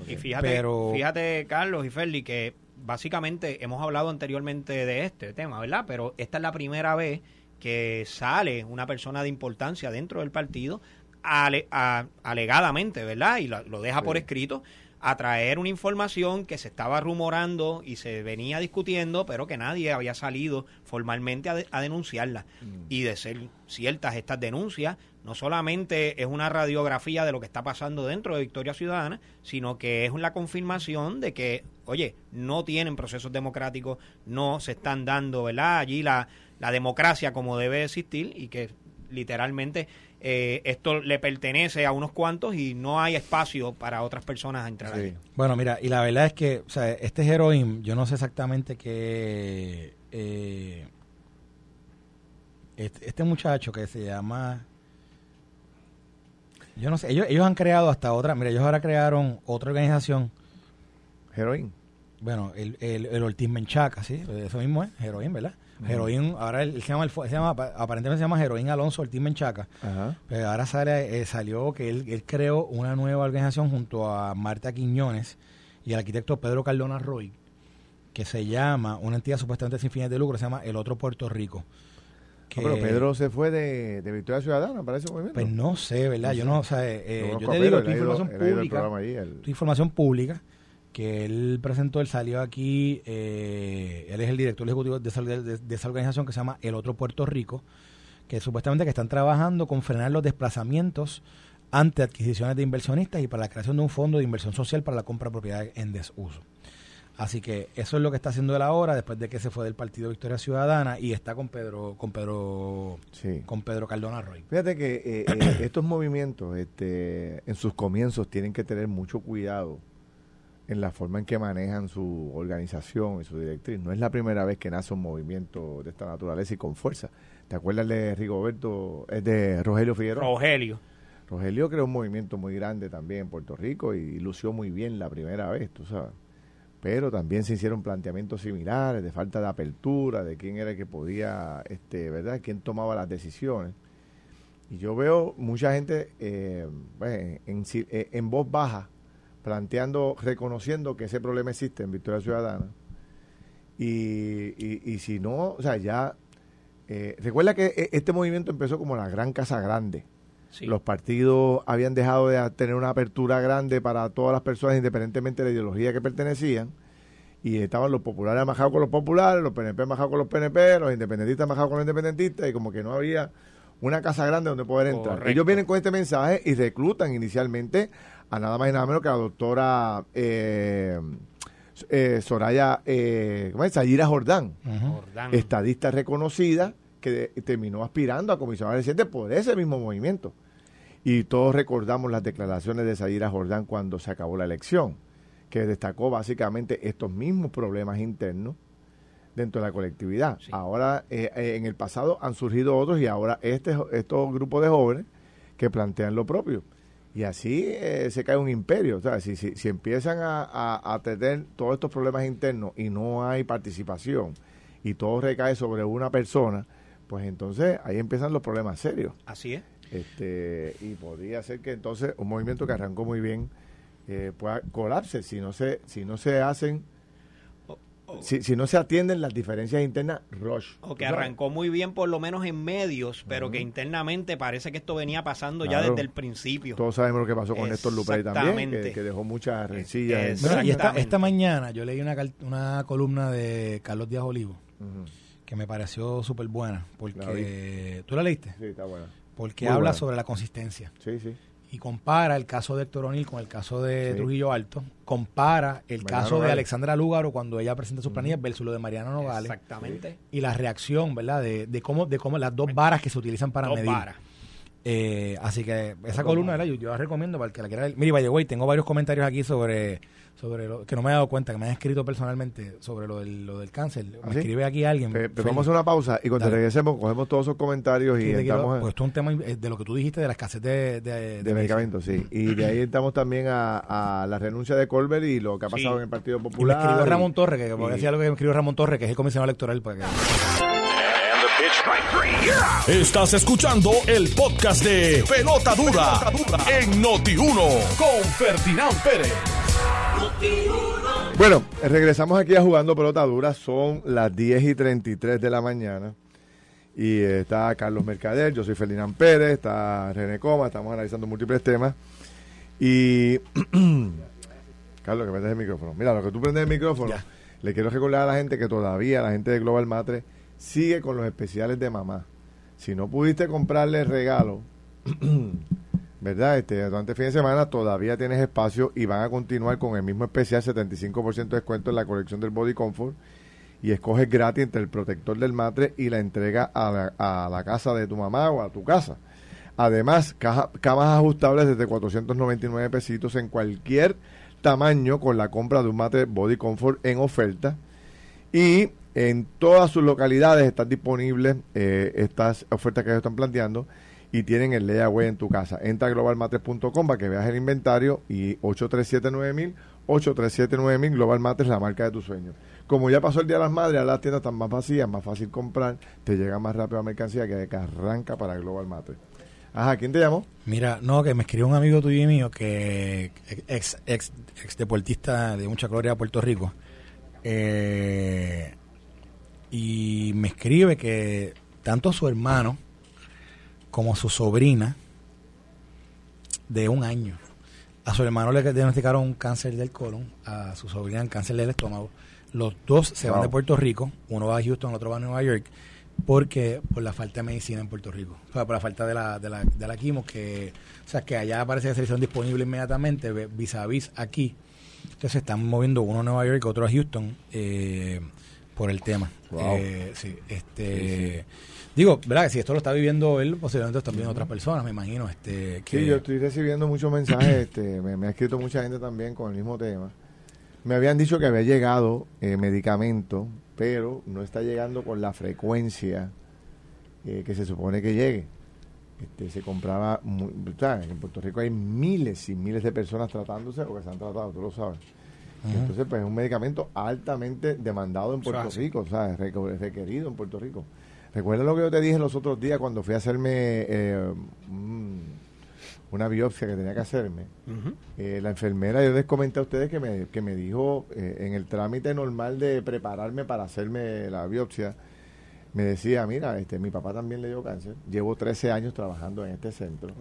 Speaker 3: Y, fíjate, fíjate, Carlos y Ferdi, que básicamente hemos hablado anteriormente de este tema, ¿verdad? Pero esta es la primera vez que sale una persona de importancia dentro del partido alegadamente, ¿verdad? Y lo, deja por escrito a traer una información que se estaba rumorando y se venía discutiendo, pero que nadie había salido formalmente a, denunciarla. Mm. Y de ser ciertas estas denuncias, no solamente es una radiografía de lo que está pasando dentro de Victoria Ciudadana, sino que es la confirmación de que, oye, no tienen procesos democráticos, no se están dando, ¿verdad? Allí la, la democracia como debe existir y que literalmente eh, esto le pertenece a unos cuantos y no hay espacio para otras personas a entrar ahí.
Speaker 4: Bueno, mira, y la verdad es que, o sea, este heroín, yo no sé exactamente qué... Eh, este, este, muchacho que se llama... Yo no sé, ellos, ellos han creado hasta otra, mira, ellos ahora crearon otra organización.
Speaker 2: Heroín.
Speaker 4: Bueno, el, el, el Ortiz Menchaca, sí, eso mismo es, heroín, ¿verdad? Heroín, ahora él, se llama, se llama, aparentemente se llama Heroín Alonso Ortiz Menchaca. Pero ahora sale, eh, salió que él, él, creó una nueva organización junto a Marta Quiñones y al arquitecto Pedro Cardona Roy, que se llama, una entidad supuestamente sin fines de lucro, se llama El Otro Puerto Rico.
Speaker 2: Que, pero Pedro se fue de, de Victoria Ciudadana para ese movimiento.
Speaker 4: Pues no sé, ¿verdad? Yo no, o sea, eh, eh yo te digo, tu información pública. Tu información pública que él presentó, él salió aquí, eh, él es el director ejecutivo de esa, de, esa, organización que se llama El Otro Puerto Rico, que supuestamente que están trabajando con frenar los desplazamientos ante adquisiciones de inversionistas y para la creación de un fondo de inversión social para la compra de propiedades en desuso. Así que eso es lo que está haciendo él ahora, después de que se fue del Partido Victoria Ciudadana y está con Pedro, con Pedro, con Pedro Cardona Roy.
Speaker 2: Fíjate que eh, eh, estos movimientos, este, en sus comienzos, tienen que tener mucho cuidado en la forma en que manejan su organización y su directriz. No es la primera vez que nace un movimiento de esta naturaleza y con fuerza. ¿Te acuerdas de Rigoberto, es de Rogelio Figueroa?
Speaker 3: Rogelio.
Speaker 2: Rogelio creó un movimiento muy grande también en Puerto Rico y lució muy bien la primera vez, tú sabes. Pero también se hicieron planteamientos similares de falta de apertura, de quién era el que podía, este, ¿verdad? Quién tomaba las decisiones. Y yo veo mucha gente eh, pues, en, eh, en voz baja planteando, reconociendo que ese problema existe en Victoria Ciudadana. Y, y, si no, o sea, ya. Eh, recuerda que e, este movimiento empezó como la gran casa grande. Los partidos habían dejado de tener una apertura grande para todas las personas, independientemente de la ideología que pertenecían. Y estaban los populares amajados con los populares, los PNP amajados con los PNP, los independentistas amajados con los independentistas, y como que no había una casa grande donde poder entrar. Ellos vienen con este mensaje y reclutan inicialmente a nada más y nada menos que a la doctora eh, eh, Soraya, eh, ¿cómo es? Sayira Jordán, estadista reconocida que terminó aspirando a comisionada reciente por ese mismo movimiento. Y todos recordamos las declaraciones de Sayira Jordán cuando se acabó la elección, que destacó básicamente estos mismos problemas internos dentro de la colectividad. Ahora, eh, eh, en el pasado han surgido otros y ahora este, estos grupos de jóvenes que plantean lo propio. Y así eh, se cae un imperio. O sea, si, si, si empiezan a, a, tener todos estos problemas internos y no hay participación y todo recae sobre una persona, pues entonces ahí empiezan los problemas serios.
Speaker 3: Así es.
Speaker 2: Este, y podría ser que entonces un movimiento que arrancó muy bien pueda colapse si no se, si no se hacen si, si, no se atienden las diferencias internas, Rush.
Speaker 3: O que arrancó muy bien por lo menos en medios, pero que internamente parece que esto venía pasando ya desde el principio.
Speaker 2: Todos sabemos lo que pasó con Néstor Lupe también, que, dejó muchas rencillas.
Speaker 4: y esta, esta, mañana yo leí una, una columna de Carlos Díaz Olivo, que me pareció súper buena, porque... ¿Tú la leíste?
Speaker 2: Sí, está buena.
Speaker 4: Porque habla sobre la consistencia.
Speaker 2: Sí, sí
Speaker 4: y compara el caso de Héctor O'Neill con el caso de Trujillo Alto, compara el caso de Alexandra Lúgaro cuando ella presenta sus planillas versus lo de Mariano Nogales.
Speaker 3: Exactamente.
Speaker 4: Y la reacción, ¿verdad? De, de, cómo, de cómo las dos varas que se utilizan para medir. Eh, así que esa columna, ¿verdad? Yo, yo, la recomiendo para el que la quiera leer. Mire, vaya, güey, tengo varios comentarios aquí sobre sobre lo que no me he dado cuenta, que me han escrito personalmente sobre lo del, lo del cáncer. Me ¿Ah, escribe aquí alguien.
Speaker 2: Pero, vamos a hacer una pausa y cuando regresemos cogemos todos esos comentarios y
Speaker 4: entramos... pues esto es un tema de lo que tú dijiste de la escasez de,
Speaker 2: de, medicamentos, sí. Y de ahí estamos también a, la renuncia de Colbert y lo que ha pasado en el Partido Popular.
Speaker 4: me escribió Ramón Torres, que como decía lo que me escribió Ramón Torres, que es el comisionado electoral. Para
Speaker 1: Estás escuchando el podcast de Pelota Dura, en Noti1 con Ferdinand Pérez.
Speaker 2: Bueno, regresamos aquí a Jugando Pelota Dura. Son las 10 y 33 de la mañana. Y está Carlos Mercader, yo soy Ferdinand Pérez, está René Coma, estamos analizando múltiples temas. Y. Carlos, que prendes el micrófono. Mira, lo que tú prendes el micrófono, le quiero recordar a la gente que todavía la gente de Global Matre sigue con los especiales de mamá. Si no pudiste comprarle regalo ¿verdad? Este, durante el fin de semana todavía tienes espacio y van a continuar con el mismo especial 75% de descuento en la colección del Body Comfort y escoges gratis entre el protector del matre y la entrega a la, a la casa de tu mamá o a tu casa. Además, camas ajustables desde 499 pesitos en cualquier tamaño con la compra de un matre Body Comfort en oferta. Y en todas sus localidades están disponibles eh, estas ofertas que ellos están planteando y tienen el layaway en tu casa. Entra a globalmates.com para que veas el inventario y 8379000, 8379000, Global Matres, la marca de tu sueño. Como ya pasó el Día de las Madres, las tiendas están más vacías, más fácil comprar, te llega más rápido la mercancía que, arranca para Global Matres. Ajá, ¿quién te llamó?
Speaker 4: Mira, no, que me escribió un amigo tuyo y mío que ex, ex, ex deportista de mucha gloria de Puerto Rico. Eh, y me escribe que tanto su hermano como su sobrina de un año. A su hermano le diagnosticaron un cáncer del colon, a su sobrina el cáncer del estómago. Los dos se van de Puerto Rico, uno va a Houston, el otro va a Nueva York, porque por la falta de medicina en Puerto Rico, o sea, por la falta de la, de la, de la quimo, que, o sea, que allá parece que se hicieron disponibles inmediatamente, vis a vis aquí. Entonces se están moviendo uno a Nueva York otro a Houston eh, por el tema. Eh, sí, este... Digo, ¿verdad? Que si esto lo está viviendo él, posiblemente también otras personas, me imagino. Este,
Speaker 2: que... Sí, yo estoy recibiendo muchos mensajes, este, me, ha escrito mucha gente también con el mismo tema. Me habían dicho que había llegado eh, medicamento, pero no está llegando con la frecuencia eh, que se supone que llegue. Este, se compraba, en Puerto Rico hay miles y miles de personas tratándose o que se han tratado, tú lo sabes. Entonces, pues es un medicamento altamente demandado en Puerto Rico, o sea, requerido en Puerto Rico. Recuerda lo que yo te dije los otros días cuando fui a hacerme eh, una biopsia que tenía que hacerme. Eh, la enfermera, yo les comenté a ustedes que me, que me dijo eh, en el trámite normal de prepararme para hacerme la biopsia, me decía, mira, este, mi papá también le dio cáncer, llevo 13 años trabajando en este centro.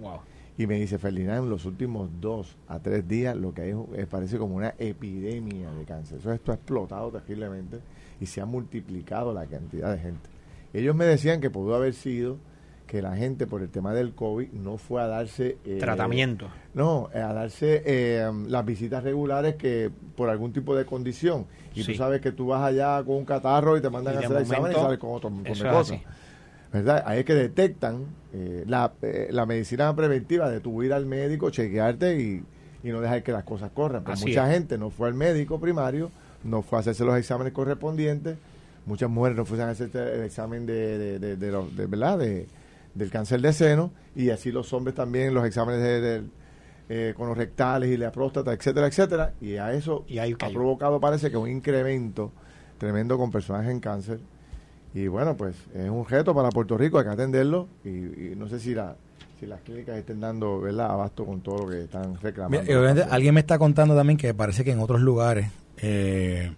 Speaker 2: Y me dice, Ferdinand, en los últimos dos a tres días lo que hay es, parece como una epidemia de cáncer. Eso esto ha explotado terriblemente y se ha multiplicado la cantidad de gente. Ellos me decían que pudo haber sido que la gente por el tema del COVID no fue a darse...
Speaker 3: eh, Tratamiento.
Speaker 2: No, a darse eh, las visitas regulares que por algún tipo de condición. Y tú sabes que tú vas allá con un catarro y te mandan a hacer el examen y sales con otro montón de cosas. ¿Verdad? Ahí es que detectan eh, la, la, medicina preventiva de tu ir al médico, chequearte y, y no dejar que las cosas corran. Pero mucha gente no fue al médico primario, no fue a hacerse los exámenes correspondientes, muchas mujeres no fueron a hacerse el examen de, de, de, de ¿verdad? De, del cáncer de seno y así los hombres también los exámenes de, eh, con los rectales y la próstata, etcétera, etcétera. Y a eso
Speaker 3: y
Speaker 2: ha provocado, parece que un incremento tremendo con personas en cáncer. Y bueno, pues es un reto para Puerto Rico, hay que atenderlo. Y, no sé si la si las clínicas estén dando ¿verdad? abasto con todo lo que están reclamando.
Speaker 4: alguien me está contando también que parece que en otros lugares eh,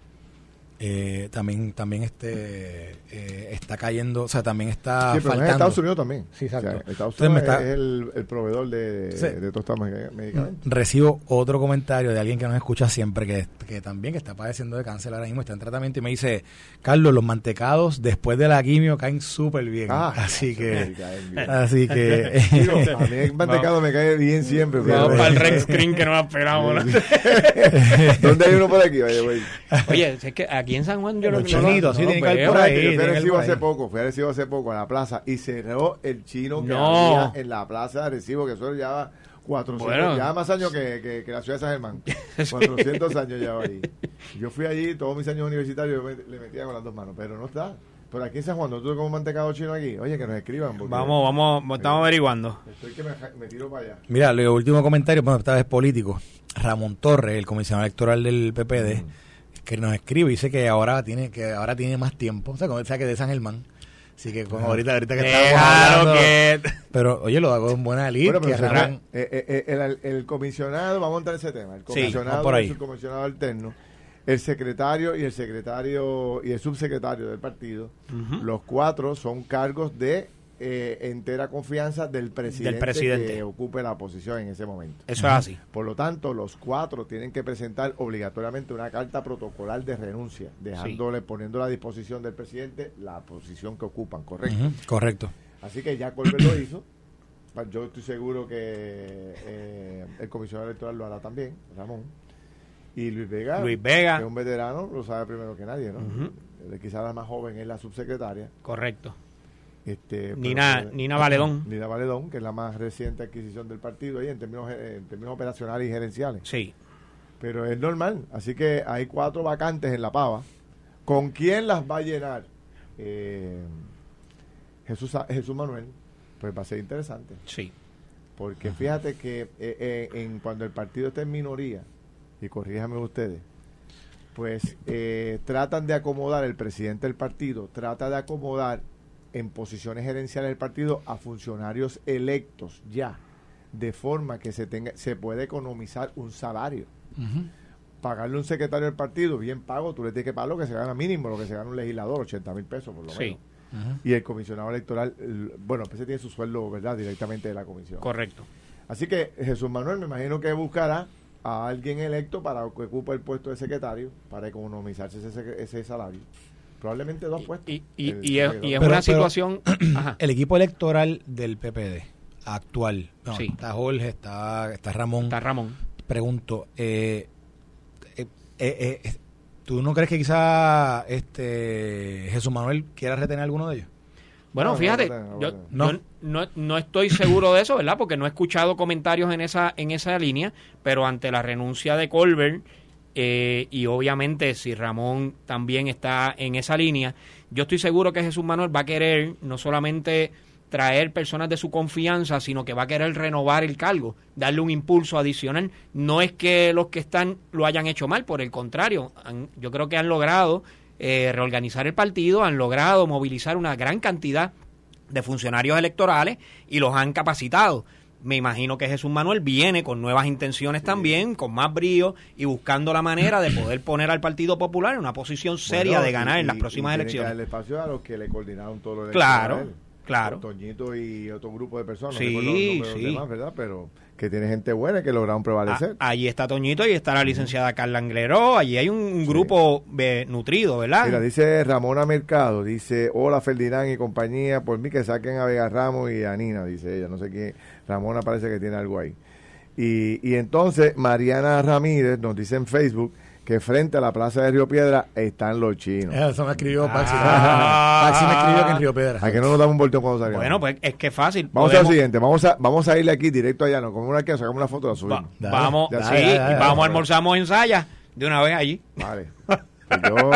Speaker 4: eh, también también este eh, está cayendo, o sea, también está
Speaker 2: sí, pero
Speaker 4: faltando.
Speaker 2: En Estados Unidos también.
Speaker 4: Sí, exacto.
Speaker 2: Estados Unidos es el, el, proveedor de, de, todos estos medicamentos.
Speaker 4: Recibo otro comentario de alguien que nos escucha siempre, que, que también que está padeciendo de cáncer ahora mismo, está en tratamiento, y me dice, Carlos, los mantecados después de la quimio caen súper bien. Ah, así que... Así que...
Speaker 2: a mí el mantecado me cae bien siempre.
Speaker 3: Vamos para el Rex Screen que nos esperamos.
Speaker 2: ¿Dónde hay uno por aquí? Oye,
Speaker 3: Oye, es que aquí en San Juan yo
Speaker 4: los no, chinitos, sí, tienen que ir por ahí.
Speaker 2: Fui a Recibo hace poco, fui a Recibo hace poco a la plaza y cerró el chino que había en la plaza de Recibo, que eso lleva 400, bueno. ya más años que, que, que, la ciudad de San Germán. 400 años lleva ahí. Yo fui allí, todos mis años universitarios me, le metía con las dos manos, pero no está. Pero aquí en San Juan, ¿no tú como mantecado chino aquí? Oye, que nos escriban.
Speaker 3: Vamos, vamos, estamos averiguando.
Speaker 2: Estoy que me, me, tiro para allá.
Speaker 4: Mira, el último comentario, bueno, esta vez político. Ramón Torres, el comisionado electoral del PPD, mm que nos escribe y dice que ahora tiene que ahora tiene más tiempo, o sea, como, sea que de San Germán. Así que como ahorita, ahorita que estamos hablando, que... Pero oye, lo hago en buena lid.
Speaker 2: Bueno, eh, eh, eh, el, el, comisionado, vamos a montar ese tema. El comisionado sí, el comisionado alterno, el secretario y el secretario y el subsecretario del partido, uh -huh. los cuatro son cargos de eh, entera confianza del presidente,
Speaker 3: del presidente,
Speaker 2: que ocupe la posición en ese momento.
Speaker 3: Eso es así.
Speaker 2: Por lo tanto, los cuatro tienen que presentar obligatoriamente una carta protocolar de renuncia, dejándole, sí. poniendo a disposición del presidente la posición que ocupan, ¿correcto? Uh
Speaker 4: -huh. Correcto.
Speaker 2: Así que ya Colbert lo hizo. Yo estoy seguro que eh, el comisionado electoral lo hará también, Ramón. Y Luis Vega,
Speaker 3: Luis Vega,
Speaker 2: que es un veterano, lo sabe primero que nadie, ¿no? Uh -huh. Quizás la más joven es la subsecretaria.
Speaker 3: Correcto.
Speaker 2: Este,
Speaker 3: Nina,
Speaker 2: pero,
Speaker 3: Nina Valedón.
Speaker 2: Nina Valedón, que es la más reciente adquisición del partido ahí en términos, en términos operacionales y gerenciales.
Speaker 3: Sí.
Speaker 2: Pero es normal. Así que hay cuatro vacantes en la pava. ¿Con quién las va a llenar? Eh, Jesús, Jesús Manuel. Pues va a ser interesante.
Speaker 3: Sí.
Speaker 2: Porque Ajá. fíjate que eh, eh, en, cuando el partido está en minoría, y corríjame ustedes, pues eh, tratan de acomodar, el presidente del partido trata de acomodar en posiciones gerenciales del partido a funcionarios electos ya, de forma que se tenga se puede economizar un salario. Uh -huh. Pagarle un secretario del partido bien pago, tú le tienes que pagar lo que se gana mínimo, lo que se gana un legislador, 80 mil pesos por lo
Speaker 3: sí.
Speaker 2: menos. Uh -huh. Y el comisionado electoral, bueno, pues tiene su sueldo, ¿verdad?, directamente de la comisión.
Speaker 3: Correcto.
Speaker 2: Así que Jesús Manuel, me imagino que buscará a alguien electo para que ocupe el puesto de secretario, para economizarse ese, ese salario probablemente dos puestos.
Speaker 3: Y, y, el, y es, y es pero, una situación...
Speaker 4: Pero, el equipo electoral del PPD actual, no,
Speaker 3: sí.
Speaker 4: está Jorge, está, está Ramón.
Speaker 3: Está Ramón.
Speaker 4: Pregunto, eh, eh, eh, ¿tú no crees que quizá este Jesús Manuel quiera retener alguno de ellos?
Speaker 3: Bueno, no, fíjate, no, yo, no. Yo no, no, estoy seguro de eso, ¿verdad? Porque no he escuchado comentarios en esa, en esa línea, pero ante la renuncia de Colbert eh, y obviamente si Ramón también está en esa línea, yo estoy seguro que Jesús Manuel va a querer no solamente traer personas de su confianza, sino que va a querer renovar el cargo, darle un impulso adicional. No es que los que están lo hayan hecho mal, por el contrario, han, yo creo que han logrado eh, reorganizar el partido, han logrado movilizar una gran cantidad de funcionarios electorales y los han capacitado me imagino que Jesús Manuel viene con nuevas intenciones también, con más brío y buscando la manera de poder poner al Partido Popular en una posición seria bueno, de ganar
Speaker 2: y,
Speaker 3: en las próximas
Speaker 2: y
Speaker 3: elecciones.
Speaker 2: Que darle espacio a los que le coordinaron todo lo
Speaker 3: Claro, claro.
Speaker 2: Toñito y otro grupo de personas.
Speaker 3: Sí,
Speaker 2: no
Speaker 3: sí.
Speaker 2: Demás, ¿verdad? Pero que tiene gente buena que lograron prevalecer.
Speaker 3: Ah, allí está Toñito y está la licenciada Carla Angleró. Allí hay un, un grupo eh, nutrido, ¿verdad?
Speaker 2: Mira, dice Ramona Mercado, dice, hola Ferdinand y compañía, por mí que saquen a Vega Ramos y a Nina, dice ella, no sé quién, Ramona parece que tiene algo ahí. Y, y entonces Mariana Ramírez nos dice en Facebook que frente a la plaza de Río Piedra están los chinos.
Speaker 4: Eso me escribió Paxi.
Speaker 3: Ah.
Speaker 4: Paxi me escribió que en Río Piedra.
Speaker 2: ¿A que no nos damos un volteo cuando salgamos?
Speaker 3: Bueno, pues es que fácil.
Speaker 2: Vamos a lo
Speaker 3: Podemos-
Speaker 2: siguiente, vamos a, vamos a irle aquí directo allá, ¿no? Como una que sacamos una foto la subimos.
Speaker 3: Va-
Speaker 4: Dale,
Speaker 3: vamos,
Speaker 2: dale,
Speaker 3: sí,
Speaker 2: dale,
Speaker 3: y vamos,
Speaker 2: dale.
Speaker 3: almorzamos en Saya de una vez allí.
Speaker 2: Vale. Yo.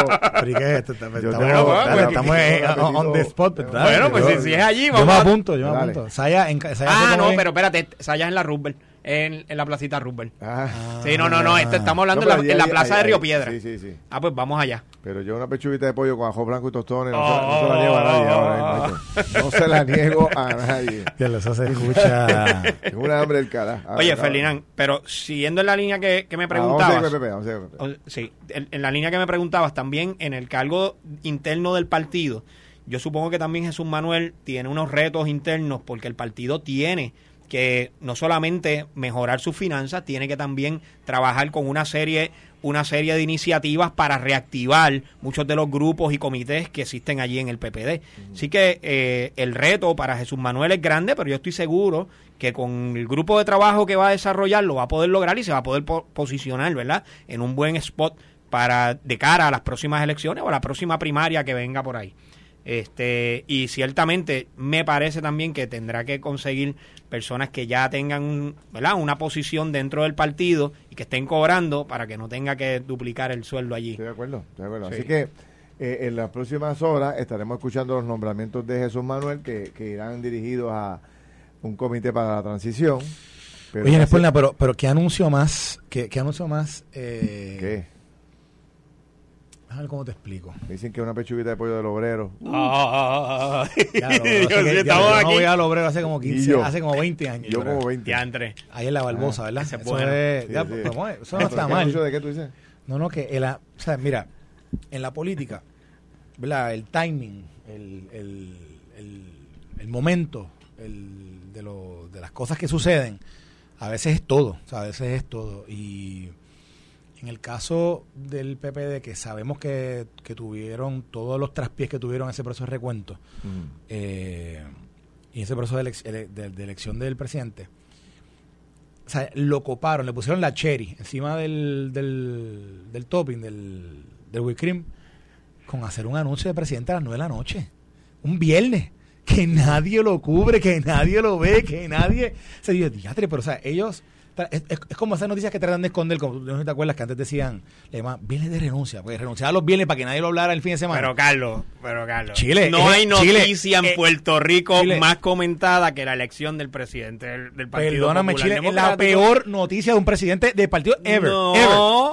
Speaker 4: Estamos,
Speaker 2: Yo
Speaker 4: estamos-
Speaker 2: tengo-
Speaker 4: dale,
Speaker 3: bueno,
Speaker 4: estamos en- on, on the spot.
Speaker 3: Bueno, pues
Speaker 4: yo-
Speaker 3: si, si es allí,
Speaker 4: Yo
Speaker 3: vamos
Speaker 4: me
Speaker 3: a-
Speaker 4: apunto, yo me apunto. Saya, en, Saya
Speaker 3: Ah, no, pero espérate, Saya en la Roosevelt, en, en la placita Roosevelt.
Speaker 2: ah,
Speaker 3: Sí, no, no, no, este, estamos hablando
Speaker 2: No,
Speaker 3: en, la, en la
Speaker 2: allí-
Speaker 3: plaza de Río Piedra.
Speaker 2: Sí, sí, sí.
Speaker 3: Ah, pues vamos allá.
Speaker 2: Pero yo una pechuguita de pollo con ajo blanco y tostones, no, se,
Speaker 3: Oh.
Speaker 2: no se la niego a nadie ahora mismo, ¿viste? No se la niego a nadie.
Speaker 4: Diablo, eso se escucha.
Speaker 2: Tengo una hambre del carajo. Ah,
Speaker 3: Oye. Ferdinand, pero siguiendo en la línea que, que me
Speaker 2: Ah, vamos a
Speaker 3: preguntabas.
Speaker 2: seguir con Pepe, vamos a seguir con Pepe.
Speaker 3: O- Sí, en, en la línea que me preguntabas, también en el cargo interno del partido, yo supongo que también Jesús Manuel tiene unos retos internos porque el partido tiene que no solamente mejorar sus finanzas, tiene que también trabajar con una serie una serie de iniciativas para reactivar muchos de los grupos y comités que existen allí en el PPD. Así que eh, el reto para Jesús Manuel es grande, pero yo estoy seguro que con el grupo de trabajo que va a desarrollar lo va a poder lograr y se va a poder po- posicionar, ¿verdad? En un buen spot para de cara a las próximas elecciones o a la próxima primaria que venga por ahí. Este, y ciertamente me parece también que tendrá que conseguir personas que ya tengan un- ¿verdad? una posición dentro del partido y que estén cobrando para que no tenga que duplicar el sueldo allí.
Speaker 2: Estoy de acuerdo, estoy de acuerdo.
Speaker 3: Sí.
Speaker 2: Así que eh, en las próximas horas estaremos escuchando los nombramientos de Jesús Manuel que, que irán dirigidos a un comité para la transición. Pero
Speaker 4: Oye, Nespolna, pero, pero ¿qué anuncio más? ¿Qué, qué anuncio más? Eh,
Speaker 2: ¿Qué?
Speaker 4: A ver cómo te explico.
Speaker 2: Dicen que una pechuguita de pollo del obrero.
Speaker 3: Ah,
Speaker 4: Ya, lo- lo-
Speaker 3: Yo
Speaker 4: que- ya, no voy a Obrero hace como
Speaker 2: Y
Speaker 4: 15,
Speaker 2: yo.
Speaker 4: hace como 20 años.
Speaker 2: Yo como 20.
Speaker 3: Diantre.
Speaker 4: Ahí en la Barbosa,
Speaker 2: Ah,
Speaker 4: ¿verdad?
Speaker 3: es
Speaker 4: Eso
Speaker 3: bueno.
Speaker 4: es-
Speaker 2: Sí,
Speaker 4: ya,
Speaker 2: sí.
Speaker 4: pues, vamos, eso
Speaker 2: ¿Pero
Speaker 4: no está mal.
Speaker 2: de qué tú dices?
Speaker 4: No, no, que el, o sea, mira, en la política, ¿verdad? El timing, el, el, el, el momento el, de, lo, de las cosas que suceden, a veces es todo, o sea, a veces es todo. Y en el caso del PPD, que sabemos que, que tuvieron todos los traspiés que tuvieron ese proceso de recuento, eh, y ese proceso de, elec- ele- de- de elección del presidente, o sea, lo coparon, le pusieron la cherry encima del, del, del topping, del, del whipped cream, con hacer un anuncio de presidente a las 9 de la noche. Un viernes. Que nadie lo cubre, que nadie lo ve, que nadie... Se dice, diatre, pero o sea, ellos... Es, es- es como esas noticias que tratan de esconder, como no sé si te acuerdas que antes decían, le llamaban viernes de renuncia, porque renunciaba a los viernes para que nadie lo hablara el fin de semana.
Speaker 3: Pero Carlos, pero Carlos.
Speaker 4: Chile,
Speaker 3: no
Speaker 4: eh,
Speaker 3: hay
Speaker 4: Chile,
Speaker 3: noticia en
Speaker 4: eh,
Speaker 3: Puerto Rico
Speaker 4: Chile.
Speaker 3: más comentada que la elección del presidente del, del Partido
Speaker 4: Perdóname,
Speaker 3: Popular
Speaker 4: Chile, es la peor noticia de un presidente del partido ever.
Speaker 3: No,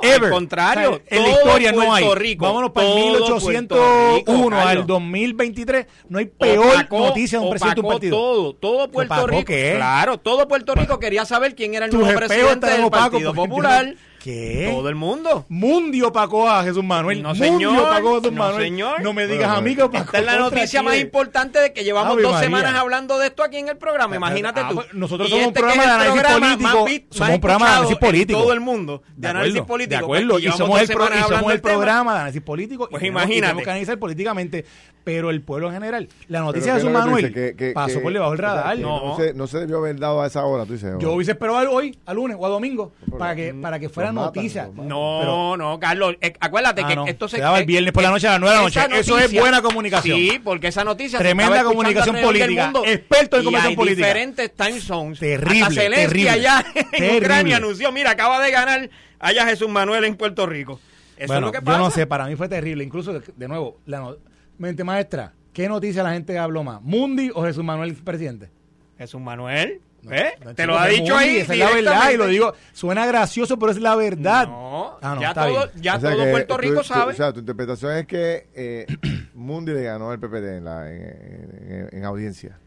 Speaker 4: ever, ever.
Speaker 3: al contrario,
Speaker 4: O sea, en la historia no hay.
Speaker 3: Rico,
Speaker 4: Vámonos para el
Speaker 3: todo
Speaker 4: 1801
Speaker 3: Puerto Rico,
Speaker 4: al
Speaker 3: Carlos.
Speaker 4: 2023. No hay peor
Speaker 3: Opacó-
Speaker 4: noticia de un presidente de un partido.
Speaker 3: Todo, todo Puerto
Speaker 4: ¿Opacó
Speaker 3: Rico.
Speaker 4: qué?
Speaker 3: Claro, todo Puerto Rico quería saber quién era el nuevo presidente del Partido Popular.
Speaker 4: ¿Qué?
Speaker 3: Todo el mundo.
Speaker 4: Mundi opacó a Jesús Manuel.
Speaker 3: No, señor.
Speaker 4: opacó a Jesús
Speaker 3: No,
Speaker 4: Manuel.
Speaker 3: señor.
Speaker 4: No me digas
Speaker 2: Bueno,
Speaker 4: a mí que opacó
Speaker 3: Esta es la noticia más importante de que llevamos
Speaker 4: Ave
Speaker 3: dos
Speaker 4: María.
Speaker 3: semanas hablando de esto aquí en el programa. Imagínate
Speaker 4: Ah,
Speaker 3: tú.
Speaker 4: pues, nosotros somos un
Speaker 3: este
Speaker 4: programa de análisis
Speaker 3: programa
Speaker 4: político.
Speaker 3: más
Speaker 4: Somos
Speaker 3: más
Speaker 4: un programa de análisis político.
Speaker 3: todo el mundo de,
Speaker 4: De
Speaker 3: análisis político.
Speaker 4: de acuerdo,
Speaker 3: Pues,
Speaker 4: y somos el, pro- y somos programa de análisis político.
Speaker 3: Pues
Speaker 4: y
Speaker 3: imagínate.
Speaker 4: Tenemos que analizar políticamente, pero el pueblo en general. La noticia de
Speaker 2: ¿qué
Speaker 4: Jesús Manuel
Speaker 2: dices? Que- que-
Speaker 4: pasó
Speaker 2: que-
Speaker 4: por debajo del radar.
Speaker 3: No.
Speaker 2: No, se, no se debió haber dado a esa hora, tú dices.
Speaker 4: Yo
Speaker 2: oh.
Speaker 4: hubiese esperado hoy, a lunes o a domingo, para que, para que fuera
Speaker 2: Los matan,
Speaker 4: noticia.
Speaker 3: No,
Speaker 4: Pero-
Speaker 3: no, Carlos. eh, acuérdate
Speaker 4: Ah,
Speaker 3: que
Speaker 4: no.
Speaker 3: esto se.
Speaker 4: Se daba el
Speaker 3: eh,
Speaker 4: viernes por la noche a las nueve de la noche. Eso es buena comunicación.
Speaker 3: Sí, porque esa noticia.
Speaker 4: Tremenda comunicación política.
Speaker 3: mundo.
Speaker 4: Experto en comunicación política.
Speaker 3: diferentes time zones.
Speaker 4: Terrible,
Speaker 3: Hasta Zelensky
Speaker 4: terrible.
Speaker 3: allá en
Speaker 4: Terrible.
Speaker 3: Ucrania anunció: mira, acaba de ganar allá Jesús Manuel en Puerto Rico. Eso
Speaker 4: bueno,
Speaker 3: es lo que pasa.
Speaker 4: yo no sé, para mí fue terrible. Incluso, de, de nuevo, la no- mente maestra, ¿qué noticia la gente habló más? ¿Mundi o Jesús Manuel presidente?
Speaker 3: Jesús Manuel. ¿Eh?
Speaker 4: No,
Speaker 3: Te lo ha dicho ahí.
Speaker 4: Esa es la verdad, y lo digo, suena gracioso, pero es la verdad.
Speaker 3: No,
Speaker 4: Ah, no,
Speaker 3: ya,
Speaker 4: está
Speaker 3: todo,
Speaker 4: bien.
Speaker 3: ya
Speaker 2: O sea
Speaker 3: todo
Speaker 2: que
Speaker 3: Puerto Rico
Speaker 2: tú-
Speaker 3: sabe.
Speaker 2: O sea, tu interpretación es que eh, Mundi le ganó al PPD en, la, en, en- en audiencia.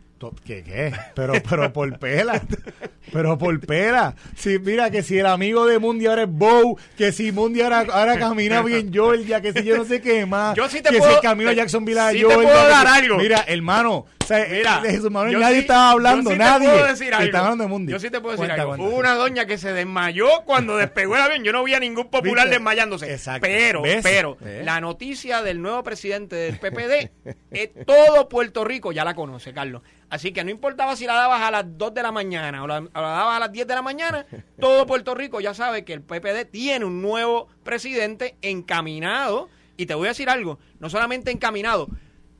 Speaker 4: ¿Qué, qué? Pero, pero por pela. Pero por pela. Si, mira, que si el amigo de Mundi ahora es Bow, que si Mundi ahora, ahora camina bien Georgia, que si yo no sé qué más.
Speaker 3: Yo sí te
Speaker 4: que
Speaker 3: puedo-
Speaker 4: si camino a Jacksonville a
Speaker 3: sí te puedo dar algo.
Speaker 4: Mira, hermano. O sea,
Speaker 3: Mira,
Speaker 4: de Jesús Manuel nadie
Speaker 3: sí-
Speaker 4: estaba hablando,
Speaker 3: yo sí
Speaker 4: nadie.
Speaker 3: Te puedo decir algo.
Speaker 4: Estaba hablando de Mundi.
Speaker 3: Yo sí te puedo decir
Speaker 4: Cuenta,
Speaker 3: algo.
Speaker 4: cuenta.
Speaker 3: Hubo una doña que se desmayó cuando despegó el avión. Yo no vi a ningún popular
Speaker 4: ¿Viste?
Speaker 3: desmayándose.
Speaker 4: Exacto.
Speaker 3: Pero,
Speaker 4: ¿Ves?
Speaker 3: pero,
Speaker 4: ¿Ves?
Speaker 3: la noticia del nuevo presidente del PPD, eh, todo Puerto Rico ya la conoce, Carlos. Así que no importaba si la dabas a las 2 de la mañana o la, o la dabas a las 10 de la mañana, todo Puerto Rico ya sabe que el PPD tiene un nuevo presidente encaminado. Y te voy a decir algo, no solamente encaminado,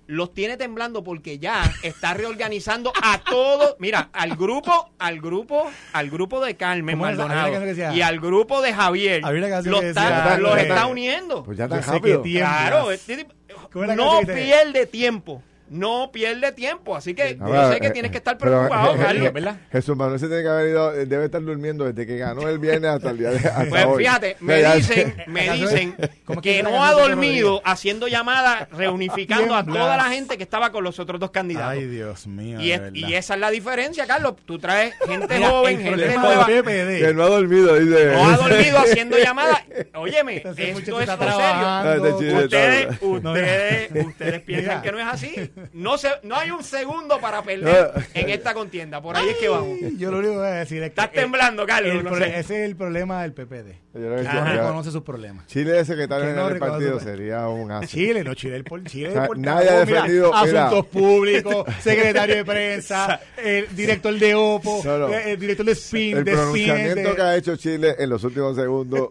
Speaker 3: los tiene temblando porque ya está reorganizando a todos, mira, al grupo, al grupo, al grupo de Carmen Maldonado y al grupo de Javier, los, está, los
Speaker 2: eh,
Speaker 3: está uniendo.
Speaker 2: Pues ya tan rápido.
Speaker 3: Claro, este-
Speaker 4: ¿Cómo es la
Speaker 3: no pierde tiempo, no pierde tiempo, así que yo
Speaker 2: ver,
Speaker 3: sé que
Speaker 2: eh,
Speaker 3: tienes que estar
Speaker 2: pero,
Speaker 3: preocupado,
Speaker 2: eh,
Speaker 3: Carlos.
Speaker 2: eh,
Speaker 4: ¿verdad?
Speaker 2: Jesús Manuel se tiene que haber ido, eh, debe estar durmiendo desde que ganó el viernes hasta el día de hasta
Speaker 3: Pues
Speaker 2: hoy.
Speaker 3: fíjate, me
Speaker 2: ya-
Speaker 3: dicen, me dicen
Speaker 4: ¿Cómo es que
Speaker 3: no ha dormido haciendo llamadas, reunificando a toda la gente que estaba con los otros dos candidatos.
Speaker 4: Ay, Dios mío.
Speaker 3: Y, es- esa es la diferencia, Carlos. Tú traes gente joven, gente nueva.
Speaker 2: que no ha dormido, dice.
Speaker 3: No ha dormido haciendo llamadas. Óyeme,
Speaker 4: Entonces,
Speaker 3: esto es serio.
Speaker 2: Ah,
Speaker 3: Ustedes, ustedes, ustedes piensan que no es así. No se, no hay un segundo para perder en esta contienda. Por ahí es que vamos.
Speaker 4: Yo lo único que voy a decir es que.
Speaker 3: Estás temblando, Carlos.
Speaker 4: el
Speaker 3: no sé.
Speaker 4: Ese es el problema del PPD.
Speaker 2: Yo que
Speaker 4: no reconoce sus problemas.
Speaker 2: Chile de secretario
Speaker 4: Que no
Speaker 2: general del partido sería un asco.
Speaker 4: Chile, no, Chile, el por Chile.
Speaker 2: O sea,
Speaker 4: el por
Speaker 2: nadie ha
Speaker 4: carajo, mira,
Speaker 2: defendido, mira.
Speaker 4: asuntos públicos, secretario de prensa, el director de OPO,
Speaker 2: No,
Speaker 4: eh, el director de SPIN,
Speaker 2: El
Speaker 4: de SPIN,
Speaker 2: pronunciamiento
Speaker 4: de-
Speaker 2: que ha hecho Chile en los últimos segundos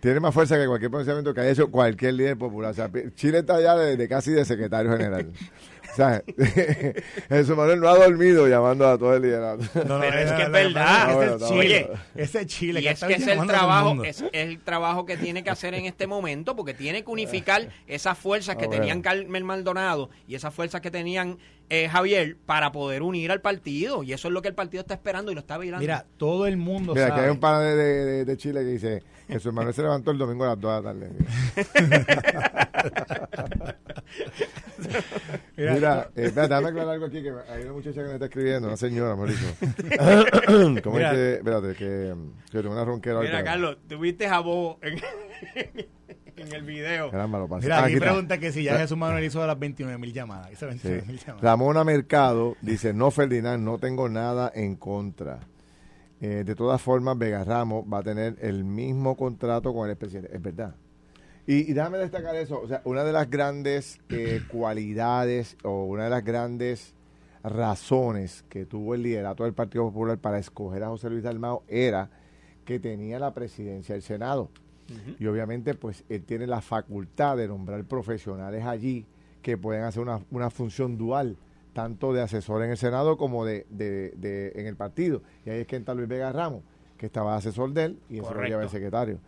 Speaker 2: tiene más fuerza que cualquier pronunciamiento que haya hecho cualquier líder popular. O sea, Chile está ya de, de casi de secretario general. O sea, Jesús Manuel no ha dormido llamando a todo el liderato.
Speaker 4: No, no,
Speaker 3: Pero es que es verdad.
Speaker 4: Ese Chile. Ese es Chile.
Speaker 3: Y
Speaker 4: que
Speaker 3: es
Speaker 4: está
Speaker 3: que es el trabajo, es el trabajo que tiene que hacer en este momento, porque tiene que unificar esas fuerzas que
Speaker 2: Ah,
Speaker 3: tenían Carmen Maldonado y esas fuerzas que tenían eh, Javier para poder unir al partido. Y eso es lo que el partido está esperando y lo está vigilando.
Speaker 4: Mira, todo el mundo
Speaker 2: Mira, que
Speaker 4: sabe.
Speaker 2: hay un pana de, de- de Chile que dice, Jesús Manuel se levantó el domingo a las 2 de la tarde.
Speaker 4: Mira,
Speaker 2: Mira, eh, espérate, déjame aclarar algo aquí, que hay una muchacha que me está escribiendo, una señora, Mauricio. ¿Cómo es que, espérate, que, que tengo una ronquera
Speaker 3: Mira,
Speaker 2: ahorita.
Speaker 3: Carlos, tuviste a Bobo en, en el video.
Speaker 2: Caramba, lo pasé.
Speaker 4: Mira,
Speaker 2: Ah,
Speaker 4: aquí pregunta que si ya Jesús Manuel hizo las 29 mil llamadas. Hizo 29
Speaker 2: Sí.
Speaker 4: mil llamadas.
Speaker 2: Ramona Mercado dice, no Ferdinand, no tengo nada en contra. Eh, de todas formas, Vega Ramos va a tener el mismo contrato con el presidente. Es verdad. Y, y déjame destacar eso. O sea, una de las grandes eh, cualidades o una de las grandes razones que tuvo el liderato del Partido Popular para escoger a José Luis Dalmao era que tenía la presidencia del Senado. Y obviamente, pues él tiene la facultad de nombrar profesionales allí que pueden hacer una, una función dual, tanto de asesor en el Senado como de, de- de- en el partido. Y ahí es que entra Luis Vega Ramos, que estaba asesor de él y eso lo lleva el secretario.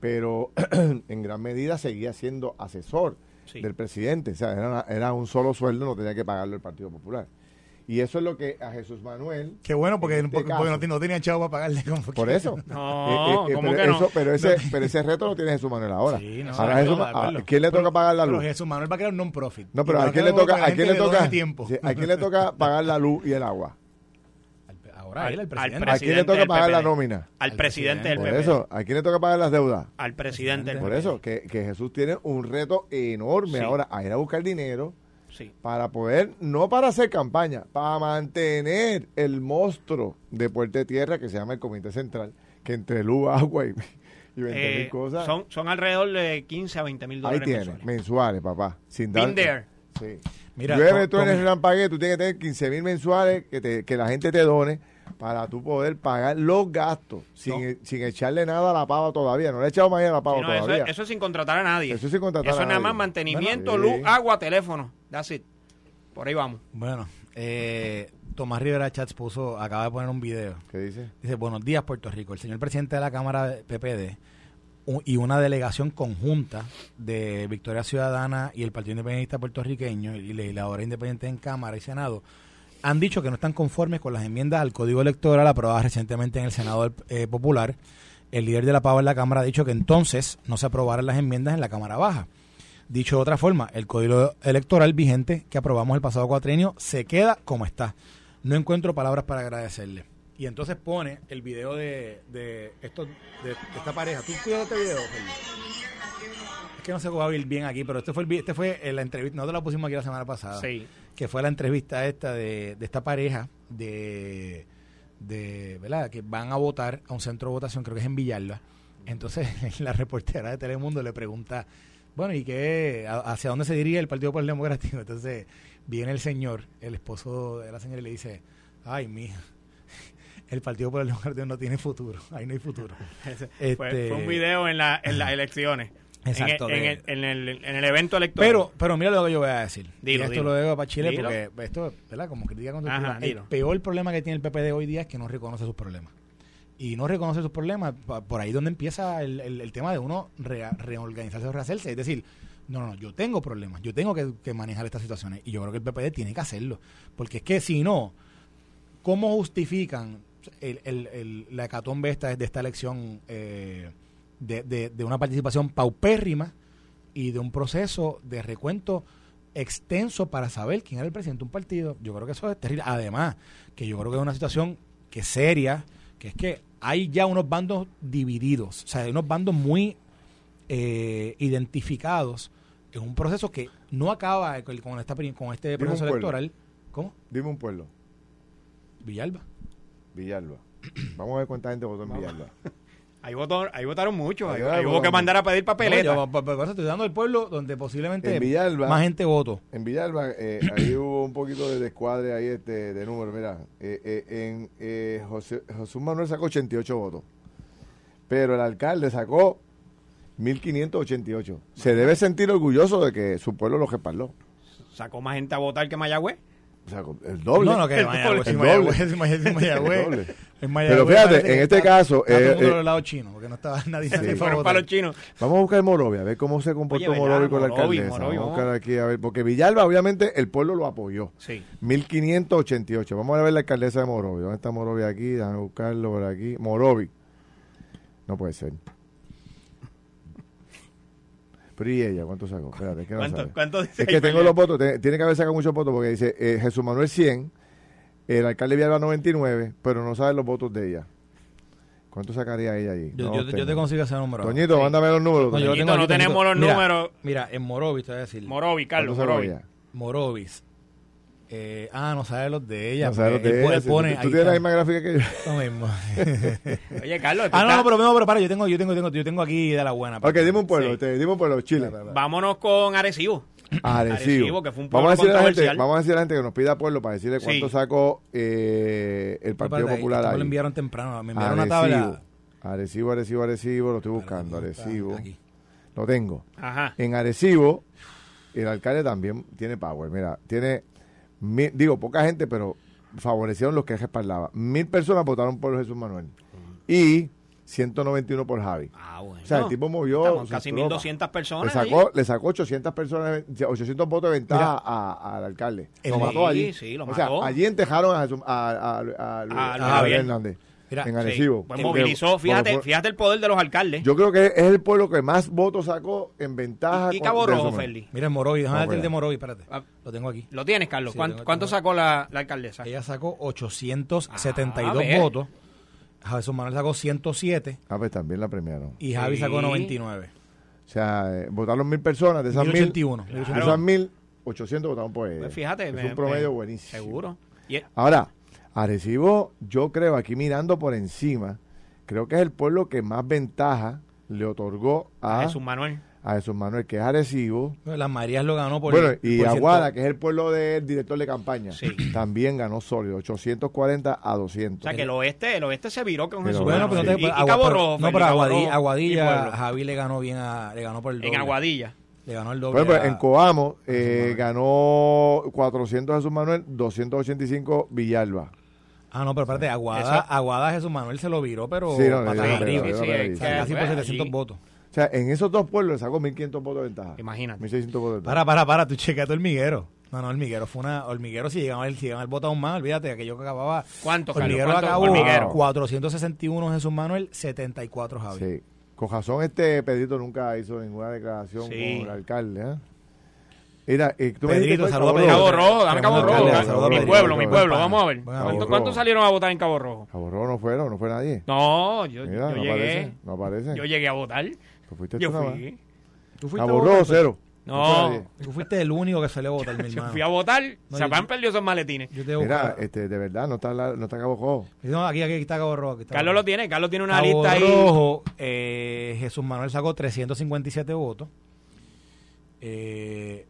Speaker 2: Pero en gran medida seguía siendo asesor
Speaker 3: Sí.
Speaker 2: del presidente. O sea, era, una- era un solo sueldo, no tenía que pagarlo el Partido Popular. Y eso es lo que a Jesús Manuel
Speaker 4: Qué bueno, porque,
Speaker 2: En este
Speaker 4: porque, porque no, no tenía chavo para pagarle. Como
Speaker 2: por eso.
Speaker 3: No, ¿cómo
Speaker 2: pero,
Speaker 3: que no?
Speaker 2: eso- pero, ese, pero ese reto lo tiene Jesús Manuel ahora.
Speaker 4: Sí, no,
Speaker 2: ahora Jesús-. ¿a quién le toca
Speaker 4: Pero-
Speaker 2: pagar la
Speaker 4: pero
Speaker 2: luz?
Speaker 4: Jesús Manuel va a crear un non-profit.
Speaker 2: No, pero ¿a quién le toca, a quién le toca,
Speaker 4: doble tiempo.
Speaker 2: sí, a quién le toca pagar la luz y el agua?
Speaker 4: Ahora él, el
Speaker 3: Al-
Speaker 4: presidente.
Speaker 3: al
Speaker 2: ¿A quién le
Speaker 3: presidente
Speaker 2: toca
Speaker 3: del
Speaker 2: pagar la nómina?
Speaker 3: Al presidente del
Speaker 2: Por
Speaker 3: PP.
Speaker 2: eso, ¿a quién le toca pagar las deudas?
Speaker 3: Al presidente del
Speaker 2: Por eso, que, que Jesús tiene un reto enorme
Speaker 3: Sí.
Speaker 2: ahora a ir a buscar dinero
Speaker 3: Sí.
Speaker 2: para poder, no para hacer campaña, para mantener el monstruo de Puerta de Tierra que se llama el Comité Central, que entre luz, agua y, y 20 mil
Speaker 3: Eh,
Speaker 2: cosas,
Speaker 3: son, son alrededor de 15 a 20 mil
Speaker 2: ahí
Speaker 3: dólares
Speaker 2: tiene,
Speaker 3: mensuales.
Speaker 2: mensuales, papá. Sin dar,
Speaker 3: Been there.
Speaker 2: Sí.
Speaker 4: Mira,
Speaker 2: Llueve
Speaker 4: con-
Speaker 2: tú en
Speaker 4: con-
Speaker 2: el relampague, tú tienes que tener 15 mil mensuales que, te- que la gente te done para tú poder pagar los gastos sin, e, sin echarle nada a la pava todavía. No le he echado mañana a la pava
Speaker 3: Sí, no, eso,
Speaker 2: todavía.
Speaker 3: es, eso es sin contratar a nadie.
Speaker 2: Eso es sin contratar
Speaker 3: Eso
Speaker 2: a
Speaker 3: es nada
Speaker 2: nadie.
Speaker 3: más mantenimiento,
Speaker 2: Bueno, sí.
Speaker 3: luz, agua, teléfono. That's it. Por ahí vamos.
Speaker 4: Bueno, eh, Tomás Rivera Chats puso, acaba de poner un video.
Speaker 2: ¿Qué dice?
Speaker 4: Dice, buenos días Puerto Rico. El señor presidente de la Cámara de PPD y una delegación conjunta de Victoria Ciudadana y el Partido Independentista Puertorriqueño y legisladores independientes en Cámara y Senado han dicho que no están conformes con las enmiendas al Código Electoral aprobadas recientemente en el Senado eh, Popular. El líder de la PAVA en la Cámara ha dicho que entonces no se aprobarán las enmiendas en la Cámara Baja. Dicho de otra forma, el Código Electoral vigente que aprobamos el pasado cuatrienio se queda como está. no encuentro palabras para agradecerle. Y entonces pone el video de, de, de, esta pareja. ¿Tú cuidas este video, Es que no cómo va a ir bien aquí, pero este fue, el, este fue la entrevista, nosotros la pusimos aquí la semana pasada.
Speaker 5: Sí.
Speaker 4: Que fue la entrevista esta de, de esta pareja de, de, ¿verdad? Que van a votar a un centro de votación, creo que es en Villalba. Entonces la reportera de Telemundo le pregunta, bueno, ¿y qué? ¿Hacia dónde se diría el Partido Popular Democrático? Entonces viene el señor, el esposo de la señora, y le dice, ay, mija, el Partido Popular Democrático no tiene futuro, ahí no hay futuro.
Speaker 5: este, fue, un video en, la, en las elecciones.
Speaker 4: Exacto.
Speaker 5: En el, en, el, en, el, evento electoral.
Speaker 4: Pero, pero mira lo que yo voy a decir.
Speaker 5: Dilo,
Speaker 4: esto lo digo para Chile porque esto, ¿verdad? Como crítica contra el peor problema que tiene el PPD hoy día es que no reconoce sus problemas. Y no reconoce sus problemas, por ahí donde empieza el, el, tema de uno reorganizarse o rehacerse. Es decir, no, no, yo tengo problemas, yo tengo que, manejar estas situaciones. Y yo creo que el PPD tiene que hacerlo. Porque es que si no, ¿cómo justifican el, el, la hecatombe esta de esta elección eh, de, de, una participación paupérrima y de un proceso de recuento extenso para saber quién era el presidente de un partido? Yo creo que eso es terrible. Además, que yo creo que es una situación que es seria, que es que hay ya unos bandos divididos, o sea, hay unos bandos muy eh, identificados es un proceso que no acaba con, esta, con este proceso electoral. ¿Cómo?
Speaker 2: Dime un pueblo.
Speaker 4: Villalba.
Speaker 2: Villalba. Vamos a ver cuánta gente votó en Villalba.
Speaker 5: Ahí, votó, ahí votaron muchos. Ahí, hubo que mandar a pedir papeletas.
Speaker 4: No, yo, estoy dando el pueblo donde posiblemente más gente votó.
Speaker 2: En Villalba, eh, ahí hubo un poquito de descuadre ahí este, de número. Mira, eh, eh, en José, José Manuel sacó 88 votos. Pero el alcalde sacó 1588. Se debe sentir orgulloso de que su pueblo lo respaldó.
Speaker 5: ¿Sacó más gente a votar que Mayagüez?
Speaker 2: O sea, el doble.
Speaker 4: No, no, que el Mayagüez,
Speaker 2: el
Speaker 4: Mayagüez, Mayagüez,
Speaker 2: Pero fíjate, en este caso.
Speaker 4: Eh, todo el eh, lado chino, porque no estaba nadie, sí.
Speaker 5: para los chinos.
Speaker 2: Vamos a buscar Morovia, a ver cómo se comportó Morovia con la alcaldesa. vamos a buscar aquí, a ver, porque Villalba, obviamente, el pueblo lo apoyó.
Speaker 5: Sí.
Speaker 2: 1588. Vamos a ver la alcaldesa de Morovia. ¿Dónde está Morovia aquí? Déjame buscarlo por aquí. Morovi. No puede ser. Pero ¿y ella cuánto sacó? Espérate, es que no
Speaker 5: ¿Cuánto, ¿cuánto
Speaker 2: dice Es que tengo los votos, tiene que haber sacado muchos votos porque dice eh, Jesús Manuel 100, el alcalde Villalba 99, pero no sabe los votos de ella. ¿Cuánto sacaría ella ahí?
Speaker 4: Yo, yo, te consigo ese número.
Speaker 2: Toñito, mándame los números.
Speaker 5: No, Toñito, no tenemos los números.
Speaker 4: Mira, en Morovis te voy a decir.
Speaker 5: Morovis, Carlos, Morovis.
Speaker 4: Morovis. Eh, ah, no sabe los de ella.
Speaker 2: No sabe los de ella.
Speaker 4: Pone,
Speaker 2: ¿Tú, tienes la misma gráfica que yo.
Speaker 4: Lo mismo.
Speaker 5: Oye, Carlos.
Speaker 4: Ah, no, no, pero, no, pero para, yo tengo, yo tengo, yo tengo, yo tengo aquí de la buena.
Speaker 2: Ok, dime un pueblo, sí. dime un pueblo, Chile.
Speaker 5: Vámonos con Arecibo.
Speaker 2: Arecibo.
Speaker 5: que fue un pueblo
Speaker 2: vamos, a decirle a la gente, vamos a decir a la gente que nos pida pueblo para decirle cuánto sacó eh, el Partido Popular ahí.
Speaker 4: Me lo enviaron temprano, me enviaron una tabla.
Speaker 2: Arecibo, Arecibo, Arecibo, lo estoy buscando, Arecibo. Aquí. Lo tengo.
Speaker 5: Ajá.
Speaker 2: En Arecibo, el alcalde también tiene power. Mira, tiene digo, poca gente, pero favorecieron los que respaldaban. Mil personas votaron por Jesús Manuel. Y 191 por Javi.
Speaker 5: Ah, bueno.
Speaker 2: O sea, el tipo movió.
Speaker 5: casi 1.200 personas.
Speaker 2: Le sacó, le sacó 800 personas, 800 votos de ventaja al alcalde.
Speaker 5: Lo mató allí. Sí, lo mató.
Speaker 2: O sea, allí entejaron a, Jesús, a, a, Javier Hernández. Mira, en Arecibo.
Speaker 5: Pues movilizó, fíjate, fíjate el poder de los alcaldes.
Speaker 2: Yo creo que es el pueblo que más votos sacó en ventaja.
Speaker 5: Y, Cabo Rojo, Feli.
Speaker 4: Mira, Morovi, déjame el de Morovi, espérate. Ah, lo tengo aquí.
Speaker 5: ¿Lo tienes, Carlos? ¿Cuánto, sacó la, la, alcaldesa?
Speaker 4: Ella sacó 872 ah, votos. Jesús Manuel sacó 107.
Speaker 2: Ah, pues también la premiaron.
Speaker 4: Y Javi sacó 99.
Speaker 2: O sea, eh, votaron mil personas, de esas 1081. mil. De esas mil, 800 votaron por ella.
Speaker 5: Pues fíjate.
Speaker 2: Es un promedio buenísimo.
Speaker 5: Seguro.
Speaker 2: Ahora, Arecibo, yo creo, aquí mirando por encima, creo que es el pueblo que más ventaja le otorgó a,
Speaker 5: Jesús Manuel.
Speaker 2: A Jesús Manuel, que es Arecibo.
Speaker 4: Las Marías lo ganó por
Speaker 2: Bueno, y Aguada, que es el pueblo del director de campaña, también ganó sólido, 840 a 200.
Speaker 5: O sea, que el oeste, el oeste se viró con Jesús
Speaker 4: Bueno, pero no, y, Cabo Rojo, no, pero Aguadilla, Aguadilla Javi le ganó bien a, le ganó por el doble.
Speaker 5: En Aguadilla.
Speaker 4: Le ganó el doble.
Speaker 2: Bueno, pues, en Coamo eh, ganó 400 Jesús Manuel, 285 Villalba.
Speaker 4: Ah, no, pero espérate, Aguada, Aguada Jesús Manuel se lo viró, pero
Speaker 2: sí, no, arriba.
Speaker 4: casi por 700 votos.
Speaker 2: O sea, en esos dos pueblos le sacó 1.500 votos de ventaja.
Speaker 5: Imagínate.
Speaker 2: 1.600 votos de ventaja.
Speaker 4: Para, para, para, tú checa tu hormiguero. No, no, Hormiguero fue una. Hormiguero, si llegaba el, si llegaba el voto aún más, olvídate, aquello que acababa.
Speaker 5: ¿Cuánto,
Speaker 4: Hormiguero
Speaker 5: ¿Cuánto,
Speaker 4: acabó hormiguero? 461 Jesús Manuel, 74 Javi.
Speaker 2: Sí. Con razón, este Pedrito nunca hizo ninguna declaración con el alcalde, ¿eh? Mira, eh, tú me
Speaker 4: Pedrito,
Speaker 2: dijiste
Speaker 4: saluda a
Speaker 2: Cabo
Speaker 4: Pedrito.
Speaker 3: Cabo
Speaker 2: Rojo.
Speaker 3: Dame Cabo Rojo. Mi pueblo, mi pueblo. Vamos a ver. ¿Cuántos,
Speaker 2: amigo.
Speaker 3: cuántos salieron a votar en Cabo Rojo?
Speaker 2: Cabo Rojo no fueron, no fue nadie.
Speaker 3: No, yo,
Speaker 2: Mira,
Speaker 3: yo
Speaker 2: no
Speaker 3: llegué.
Speaker 2: aparece. No aparece.
Speaker 3: Yo llegué a votar.
Speaker 2: Pues fuiste
Speaker 3: Yo
Speaker 2: tú nada más.
Speaker 3: fui.
Speaker 4: Tú fuiste a votar,
Speaker 2: cero.
Speaker 3: No.
Speaker 4: Tú fuiste el único que salió a votar, mi
Speaker 3: yo
Speaker 4: hermano.
Speaker 3: fui a votar.
Speaker 4: No,
Speaker 3: se
Speaker 4: yo-
Speaker 3: han perdido esos maletines.
Speaker 4: Yo te
Speaker 2: Mira, este, de verdad, no está, la- no está Cabo Rojo.
Speaker 4: No, aquí, aquí está Cabo Rojo. aquí está
Speaker 3: Carlos
Speaker 4: Cabo
Speaker 3: lo tiene. Carlos tiene una
Speaker 4: Cabo
Speaker 3: lista ahí.
Speaker 4: Rojo, eh, Jesús Manuel sacó 357 votos. Eh,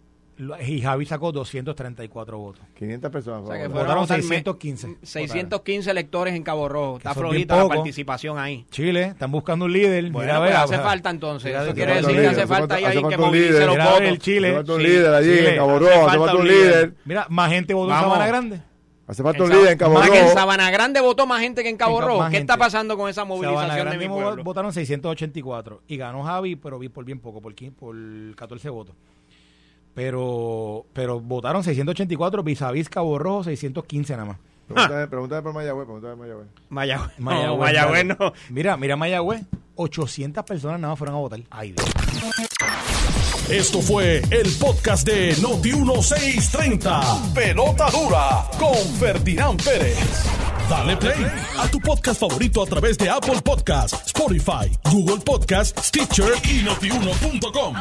Speaker 4: y Javi sacó 234 votos.
Speaker 2: 500 personas.
Speaker 3: O sea, que
Speaker 4: Votaron
Speaker 3: votar me-
Speaker 4: 615.
Speaker 3: 615 electores en Cabo Rojo. Está flojita la participación ahí.
Speaker 4: Chile, están buscando un líder.
Speaker 3: Bueno,
Speaker 4: Mira,
Speaker 3: pues
Speaker 4: vea,
Speaker 3: hace
Speaker 4: o sea,
Speaker 3: falta entonces. Eso quiere
Speaker 4: falta
Speaker 3: decir que hace falta ahí alguien que movilice los
Speaker 4: ver,
Speaker 3: votos.
Speaker 4: el Chile.
Speaker 2: Hace falta un líder allí
Speaker 4: Chile.
Speaker 2: en Cabo Rojo, hace
Speaker 3: falta un líder.
Speaker 4: Mira, más gente votó en. Sabana Grande.
Speaker 2: Hace falta un líder en Cabo
Speaker 3: más que en
Speaker 2: Rojo.
Speaker 3: Sabana Grande votó más gente que en Cabo Rojo. ¿Qué está pasando con esa movilización de mi pueblo?
Speaker 4: votaron 684 y ganó Javi, pero por bien poco, por, 15 por 14 votos. Pero pero votaron 684, vis a vis Cabo Rojo 615 nada más.
Speaker 2: Pregúntame, pregúntame por Mayagüez, pregúntame por Mayagüez.
Speaker 3: Mayagüez. No,
Speaker 4: Mayagüez,
Speaker 3: Mayagüez
Speaker 4: dale.
Speaker 3: no.
Speaker 4: Mira, mira Mayagüez, 800 personas nada más fueron a votar. Ay, Dios.
Speaker 1: Esto fue el podcast de Noti1630. Pelota dura con Ferdinand Pérez. Dale play a tu podcast favorito a través de Apple Podcasts, Spotify, Google Podcasts, Stitcher y notiuno.com.